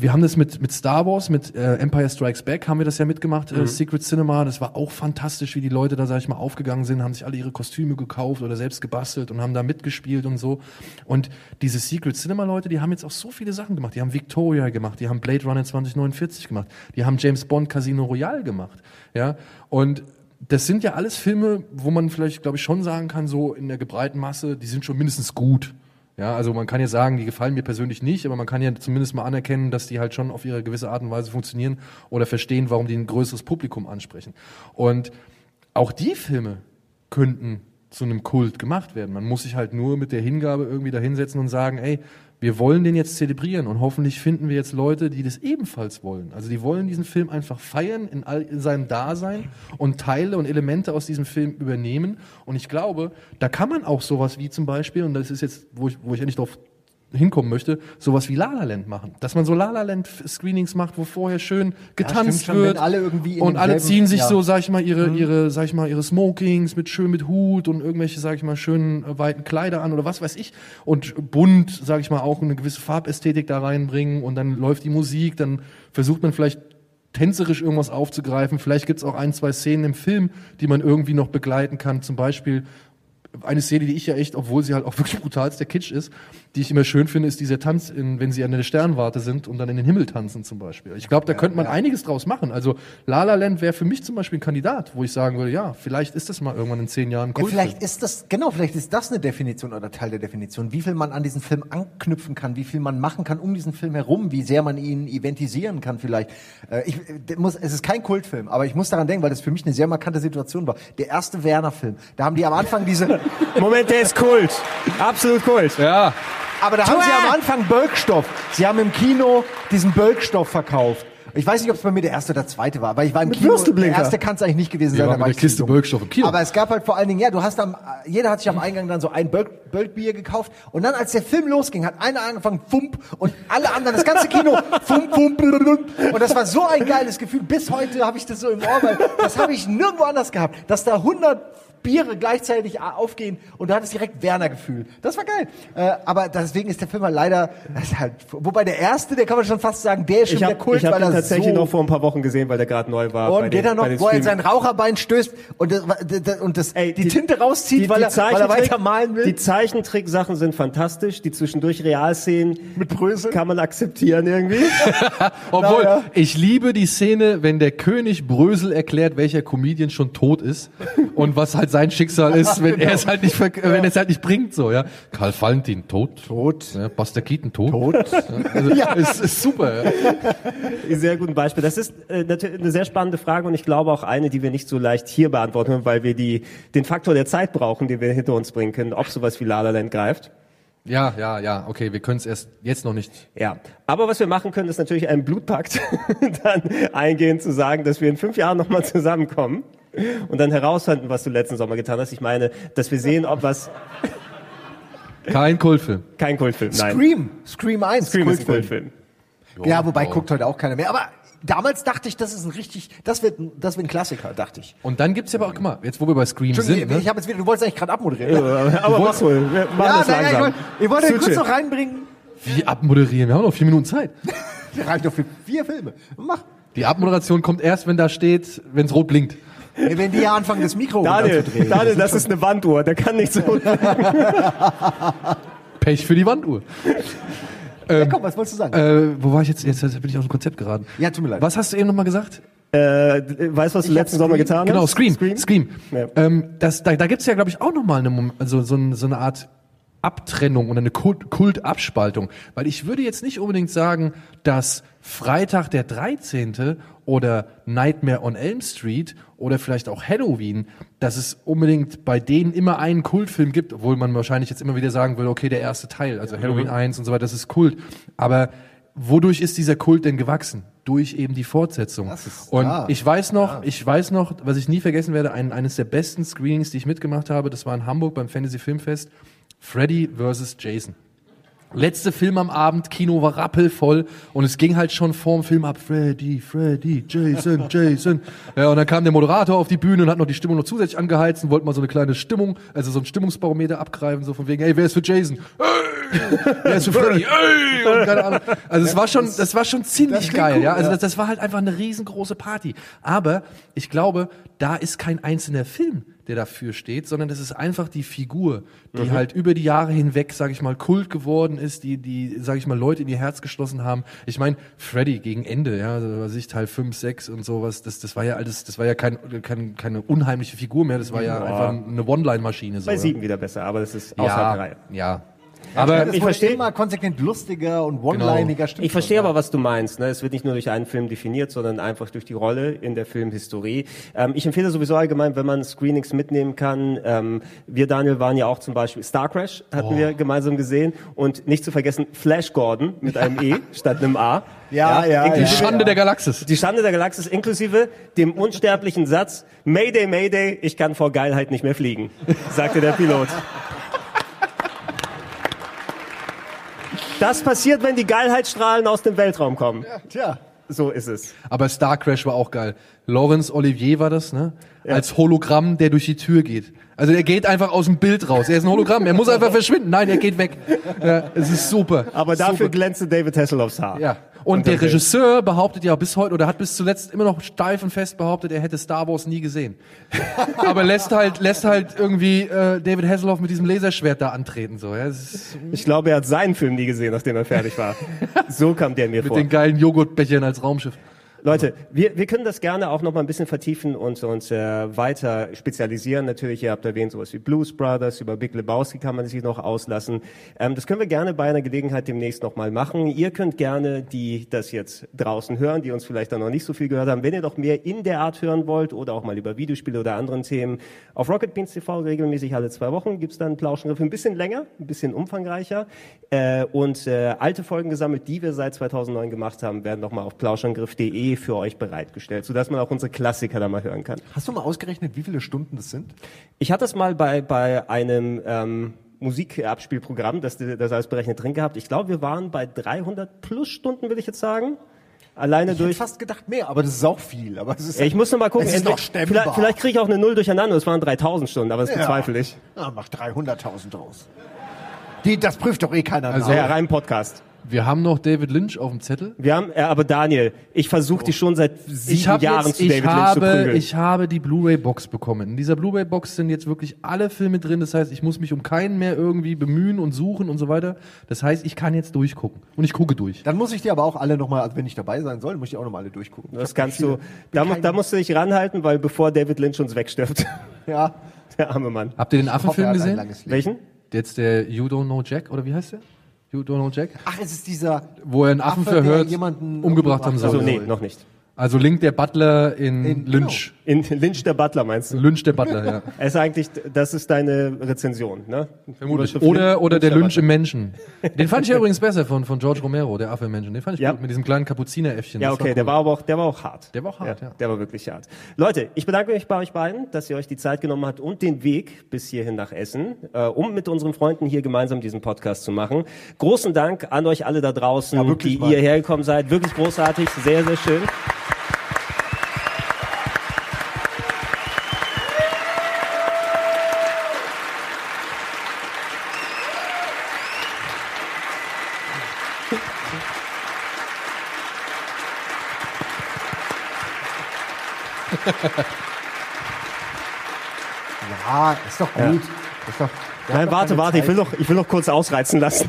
wir haben das mit, mit Star Wars, mit äh, Empire Strikes Back haben wir das ja mitgemacht, äh, Secret Cinema. Das war auch fantastisch, wie die Leute da, sag ich mal, aufgegangen sind, haben sich alle ihre Kostüme gekauft oder selbst gebastelt und haben da mitgespielt und so. Und diese Secret Cinema Leute, die haben jetzt auch so viele Sachen gemacht. Die haben Victoria gemacht, die haben Blade Runner 2049 gemacht, die haben James Bond Casino Royale gemacht. Ja, und das sind ja alles Filme, wo man vielleicht, glaube ich, schon sagen kann, so in der gebreiten Masse, die sind schon mindestens gut. Ja, also man kann ja sagen, die gefallen mir persönlich nicht, aber man kann ja zumindest mal anerkennen, dass die halt schon auf ihre gewisse Art und Weise funktionieren oder verstehen, warum die ein größeres Publikum ansprechen. Und auch die Filme könnten zu einem Kult gemacht werden. Man muss sich halt nur mit der Hingabe irgendwie dahinsetzen und sagen, ey, wir wollen den jetzt zelebrieren und hoffentlich finden wir jetzt Leute, die das ebenfalls wollen. Also die wollen diesen Film einfach feiern in, all, in seinem Dasein und Teile und Elemente aus diesem Film übernehmen. Und ich glaube, da kann man auch sowas wie zum Beispiel, und das ist jetzt, wo ich, wo ich endlich drauf hinkommen möchte, sowas wie La La Land machen. Dass man so La La Land Screenings macht, wo vorher schön getanzt schon, wird wenn alle irgendwie und alle ziehen sich ja. Mhm. so, sag ich mal, ihre ihre sag ich mal ihre Smokings mit schön mit Hut und irgendwelche sag ich mal schönen äh, weiten Kleider an oder was weiß ich und bunt, sag ich mal, auch eine gewisse Farbästhetik da reinbringen und dann läuft die Musik, dann versucht man vielleicht tänzerisch irgendwas aufzugreifen. Vielleicht gibt's auch ein, zwei Szenen im Film, die man irgendwie noch begleiten kann. Zum Beispiel eine Szene, die ich ja echt, obwohl sie halt auch wirklich brutalst der Kitsch ist, die ich immer schön finde, ist dieser Tanz, in, wenn sie an der Sternwarte sind und dann in den Himmel tanzen zum Beispiel. Ich glaube, da könnte man einiges draus machen. Also La La Land wäre für mich zum Beispiel ein Kandidat, wo ich sagen würde, ja, vielleicht ist das mal irgendwann in zehn Jahren Ja, cool. vielleicht ist das, genau, vielleicht ist das eine Definition oder Teil der Definition, wie viel man an diesen Film anknüpfen kann, wie viel man machen kann um diesen Film herum, wie sehr man ihn eventisieren kann vielleicht. Äh, ich, muss, es ist kein Kultfilm, aber ich muss daran denken, weil das für mich eine sehr markante Situation war. Der erste Werner-Film, da haben die am Anfang diese, Moment, der ist Kult. Absolut Kult. Ja, aber da haben sie am Anfang Bölkstoff. Sie haben im Kino diesen Bölkstoff verkauft. Ich weiß nicht, ob es bei mir der erste oder zweite war, weil ich war im Mit Kino. Der erste kann es eigentlich nicht gewesen Wir sein. da mit war der ich Kiste. Bölkstoff im Kino. Aber es gab halt vor allen Dingen, ja, du hast am, jeder hat sich am Eingang dann so ein Bölk, Bölkbier gekauft und dann, als der Film losging, hat einer angefangen, Fump und alle anderen, das ganze Kino, Fump, Fump, blululul. und das war so ein geiles Gefühl. Bis heute habe ich das so im Ohr, weil das habe ich nirgendwo anders gehabt, dass da 100 Biere gleichzeitig aufgehen und du hattest direkt Werner-Gefühl. Das war geil. Äh, aber deswegen ist der Film halt leider, halt, wobei der erste, der kann man schon fast sagen, der ist schon Ich der habe Kult, hab weil ihn er tatsächlich so noch vor ein paar Wochen gesehen, weil der gerade neu war. bei und geht den- er noch, wo er in sein Raucherbein stößt und, das, und das, Ey, die, Tinte rauszieht, weil, er, weil er weiter malen will. Die Zeichentrick-Sachen sind fantastisch. Die zwischendurch Realszenen Mit Brösel. kann man akzeptieren irgendwie. Obwohl, Naja. ich liebe die Szene, wenn der König Brösel erklärt, welcher Comedian schon tot ist und was halt sein Schicksal ist, wenn er es halt nicht, verk- wenn er es halt nicht bringt, so, ja. Karl Valentin, tot. Tot. Ja, Buster Keaton, tot. Tot. Ja, also, Ja. Ist, ist super, ja. Sehr guten Beispiel. Das ist äh, natürlich eine sehr spannende Frage und ich glaube auch eine, die wir nicht so leicht hier beantworten können, weil wir die, den Faktor der Zeit brauchen, den wir hinter uns bringen können, ob sowas wie La La Land greift. Ja, ja, ja, okay, wir können es erst jetzt noch nicht. Ja, aber was wir machen können, ist natürlich einen Blutpakt dann eingehen, zu sagen, dass wir in fünf Jahren nochmal zusammenkommen und dann herausfinden, was du letzten Sommer getan hast. Ich meine, dass wir sehen, ob was Kein Kultfilm. kein Kultfilm, nein. Scream. Scream 1. Scream ist ein Kultfilm. Kultfilm. Ja, wobei wow. guckt heute auch keiner mehr. Aber damals dachte ich, das ist ein richtig, das wird, ein- das wird ein Klassiker, dachte ich. Und dann gibt's ja aber auch, guck mal, jetzt wo wir bei Scream sind, ne? ich habe jetzt wieder, du wolltest eigentlich gerade abmoderieren. ne? Aber mach wohl, wir machen Ja, das nein, ich langsam. wollte, ich wollte kurz noch reinbringen. Wie abmoderieren? Wir haben noch vier Minuten Zeit. Reicht doch für vier Filme. Mach. Die Abmoderation kommt erst, wenn da steht, wenn's rot blinkt. Wenn die ja anfangen, das Mikro Daniel, runterzudrehen. Daniel, das ist eine Wanduhr, der kann nicht so. Pech für die Wanduhr. Ja, komm, was wolltest du sagen? Äh, wo war ich jetzt? Jetzt bin ich aus dem Konzept geraten. Ja, tut mir leid. Was hast du eben nochmal gesagt? äh, weißt du, was du Ich letzten Sommer getan Genau, hast? Scream. Scream. Scream? Ja. Ähm, das, da da gibt's ja, glaube ich, auch nochmal eine, so, ein, so eine Art Abtrennung oder eine Kult, Kultabspaltung. Weil ich würde jetzt nicht unbedingt sagen, dass Freitag der 13. oder Nightmare on Elm Street oder vielleicht auch Halloween, dass es unbedingt bei denen immer einen Kultfilm gibt, obwohl man wahrscheinlich jetzt immer wieder sagen würde, okay, der erste Teil, also Halloween 1 und so weiter, das ist Kult. Aber wodurch ist dieser Kult denn gewachsen? Durch eben die Fortsetzung. Und ah, ich weiß noch, ich weiß noch, was ich nie vergessen werde, ein, eines der besten Screenings, die ich mitgemacht habe, das war in Hamburg beim Fantasy Filmfest, Freddy vs. Jason. Letzte Film am Abend, Kino war rappelvoll und es ging halt schon vorm Film ab, Freddy, Freddy, Jason, Jason. Ja, und dann kam der Moderator auf die Bühne und hat noch die Stimmung noch zusätzlich angeheizt und wollte mal so eine kleine Stimmung, also so ein Stimmungsbarometer abgreifen, so von wegen, ey, wer ist für Jason? Ey, Der ist so Freddy, ey, und keine Ahnung. Also es war schon, das war schon ziemlich geil, cool, ja. Also ja. das, das war halt einfach eine riesengroße Party. Aber ich glaube, da ist kein einzelner Film, der dafür steht, sondern das ist einfach die Figur, die Mhm. halt über die Jahre hinweg, sag ich mal, Kult geworden ist, die, die, sag ich mal, Leute in ihr Herz geschlossen haben. Ich meine, Freddy gegen Ende, ja, also, was ich Teil 5, 6 und sowas, das, das war ja alles, das war ja kein, kein, keine unheimliche Figur mehr, das war ja einfach eine One-Line-Maschine. So, Bei ja. sieben wieder besser, aber das ist außerhalb der Ja, Reihe. ja. Aber Aber ich verstehe- immer konsequent lustiger und one-liniger stimmt Ich verstehe aber, was du meinst. Ne? Es wird nicht nur durch einen Film definiert, sondern einfach durch die Rolle in der Filmhistorie. Ähm, ich empfehle sowieso allgemein, wenn man Screenings mitnehmen kann. Ähm, wir, Daniel, waren ja auch zum Beispiel Star Crash, hatten wir gemeinsam gesehen. Und nicht zu vergessen, Flash Gordon mit einem E statt einem A. Ja, ja, die ja. Schande der Galaxis. Die Schande der Galaxis inklusive dem unsterblichen Satz, Mayday, Mayday, ich kann vor Geilheit nicht mehr fliegen, sagte der Pilot. Das passiert, wenn die Geilheitsstrahlen aus dem Weltraum kommen. Tja. So ist es. Aber Star Crash war auch geil. Laurence Olivier war das, ne? Als Hologramm, der durch die Tür geht. Also er geht einfach aus dem Bild raus. Er ist ein Hologramm. Er muss einfach verschwinden. Nein, er geht weg. Ja, es ist super. Aber dafür super. glänzte David Hasselhoffs Haar. Ja. Und der Regisseur behauptet ja bis heute oder hat bis zuletzt immer noch steif und fest behauptet, er hätte Star Wars nie gesehen. Aber lässt halt lässt halt irgendwie äh, David Hasselhoff mit diesem Laserschwert da antreten so. Ja, ist Ich glaube, er hat seinen Film nie gesehen, nachdem er fertig war. So kam der mir mit vor. den geilen Joghurtbechern als Raumschiff. Leute, wir, wir können das gerne auch noch mal ein bisschen vertiefen und uns äh, weiter spezialisieren. Natürlich, ihr habt erwähnt, sowas wie Blues Brothers, über Big Lebowski kann man sich noch auslassen. Ähm, das können wir gerne bei einer Gelegenheit demnächst noch mal machen. Ihr könnt gerne, die das jetzt draußen hören, die uns vielleicht dann noch nicht so viel gehört haben, wenn ihr doch mehr in der Art hören wollt oder auch mal über Videospiele oder anderen Themen, auf Rocket Beans TV regelmäßig alle zwei Wochen gibt's dann Plauschengriff ein bisschen länger, ein bisschen umfangreicher äh, und äh, alte Folgen gesammelt, die wir seit 2009 gemacht haben, werden noch mal auf plauschangriff.de für euch bereitgestellt, sodass man auch unsere Klassiker da mal hören kann. Hast du mal ausgerechnet, wie viele Stunden das sind? Ich hatte es mal bei, bei einem ähm, Musikabspielprogramm, das das alles berechnet drin gehabt. Ich glaube, wir waren bei 300 plus Stunden, will ich jetzt sagen. Alleine Ich hätte durch. fast gedacht mehr, aber das ist auch viel. Aber es ist Ja, ich muss noch mal gucken. Es ist noch stemmbar. vielleicht vielleicht kriege ich auch eine Null durcheinander. Es waren 3000 Stunden, aber das Ja. bezweifle ich. Ah, mach 300.000 draus. Die, das prüft doch eh keiner Also- nach. Ja, rein Podcast. Wir haben noch David Lynch auf dem Zettel. Wir haben, äh, aber Daniel, ich versuche dich schon seit sieben Jahren jetzt, zu ich David Lynch zu habe, prügeln. ich habe die Blu-ray-Box bekommen. In dieser Blu-ray-Box sind jetzt wirklich alle Filme drin. Das heißt, ich muss mich um keinen mehr irgendwie bemühen und suchen und so weiter. Das heißt, ich kann jetzt durchgucken und ich gucke durch. Dann muss ich dir aber auch alle nochmal, also wenn ich dabei sein soll, muss ich die auch nochmal alle durchgucken. Das kannst du, da, da musst du dich ranhalten, weil bevor David Lynch uns wegstirbt, Ja, der arme Mann. Habt ihr den Affenfilm gesehen? Welchen? Jetzt der You Don't Know Jack oder wie heißt der? You Don't Know Jack? Ach, es ist dieser Wo er einen Affen Affe, verhört, jemanden umgebracht haben soll. Also nee, noch nicht. Also Link der Butler in, In- Lynch. In Lynch der Butler meinst du? Lynch der Butler, ja. Es ist eigentlich, das ist deine Rezension, ne? Vermutlich. Oder, oder der Lynch Butler. im Menschen. Den fand ich ja übrigens besser von, von George Romero, der Affe im Menschen. Den fand ich Ja. gut mit diesem kleinen Kapuzineräffchen. Ja, okay, cool. der war aber auch, der war auch hart. Der war auch hart, ja. Der war wirklich hart. Leute, ich bedanke mich bei euch beiden, dass ihr euch die Zeit genommen habt und den Weg bis hierhin nach Essen, äh, um mit unseren Freunden hier gemeinsam diesen Podcast zu machen. Großen Dank an euch alle da draußen, Ja, die mal. hierher gekommen seid. Wirklich großartig, sehr, sehr schön. Ja, ist doch gut. Ist doch, Nein, warte, warte, ich will noch, ich will noch kurz ausreizen lassen.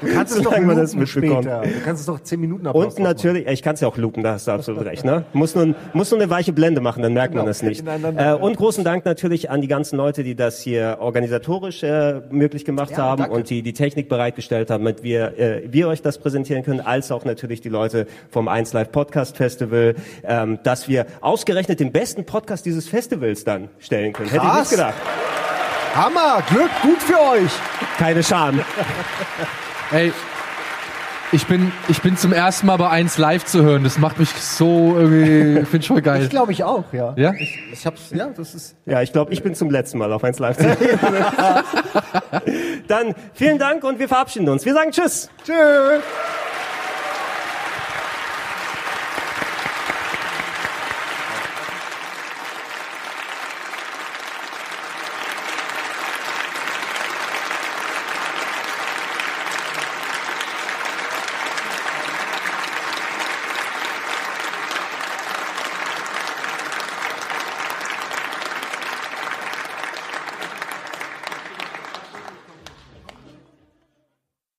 Du kannst es doch wir das später. Du kannst es doch 10 Minuten Applaus Und natürlich, ich kann es ja auch loopen, da hast du absolut recht. Ne? Muss, nur, muss nur eine weiche Blende machen, dann merkt man Genau, das nicht. Äh, und großen Dank natürlich an die ganzen Leute, die das hier organisatorisch äh, möglich gemacht Ja, haben danke. und die die Technik bereitgestellt haben, damit wir, äh, wir euch das präsentieren können, als auch natürlich die Leute vom 1 Live Podcast Festival, ähm, dass wir ausgerechnet den besten Podcast dieses Festivals dann stellen können. Hätte ich Krass. nicht gedacht. Hammer, Glück, gut für euch. Keine Scham. Ey, ich bin, ich bin zum ersten Mal bei 1 live zu hören. Das macht mich so irgendwie, ich finde schon geil. Ich glaube ich auch, ja. Ja? Ich, ich hab's, ja, das ist. Ja, ich glaube, ich bin zum letzten Mal auf 1 Live. Dann vielen Dank und wir verabschieden uns. Wir sagen Tschüss. Tschüss.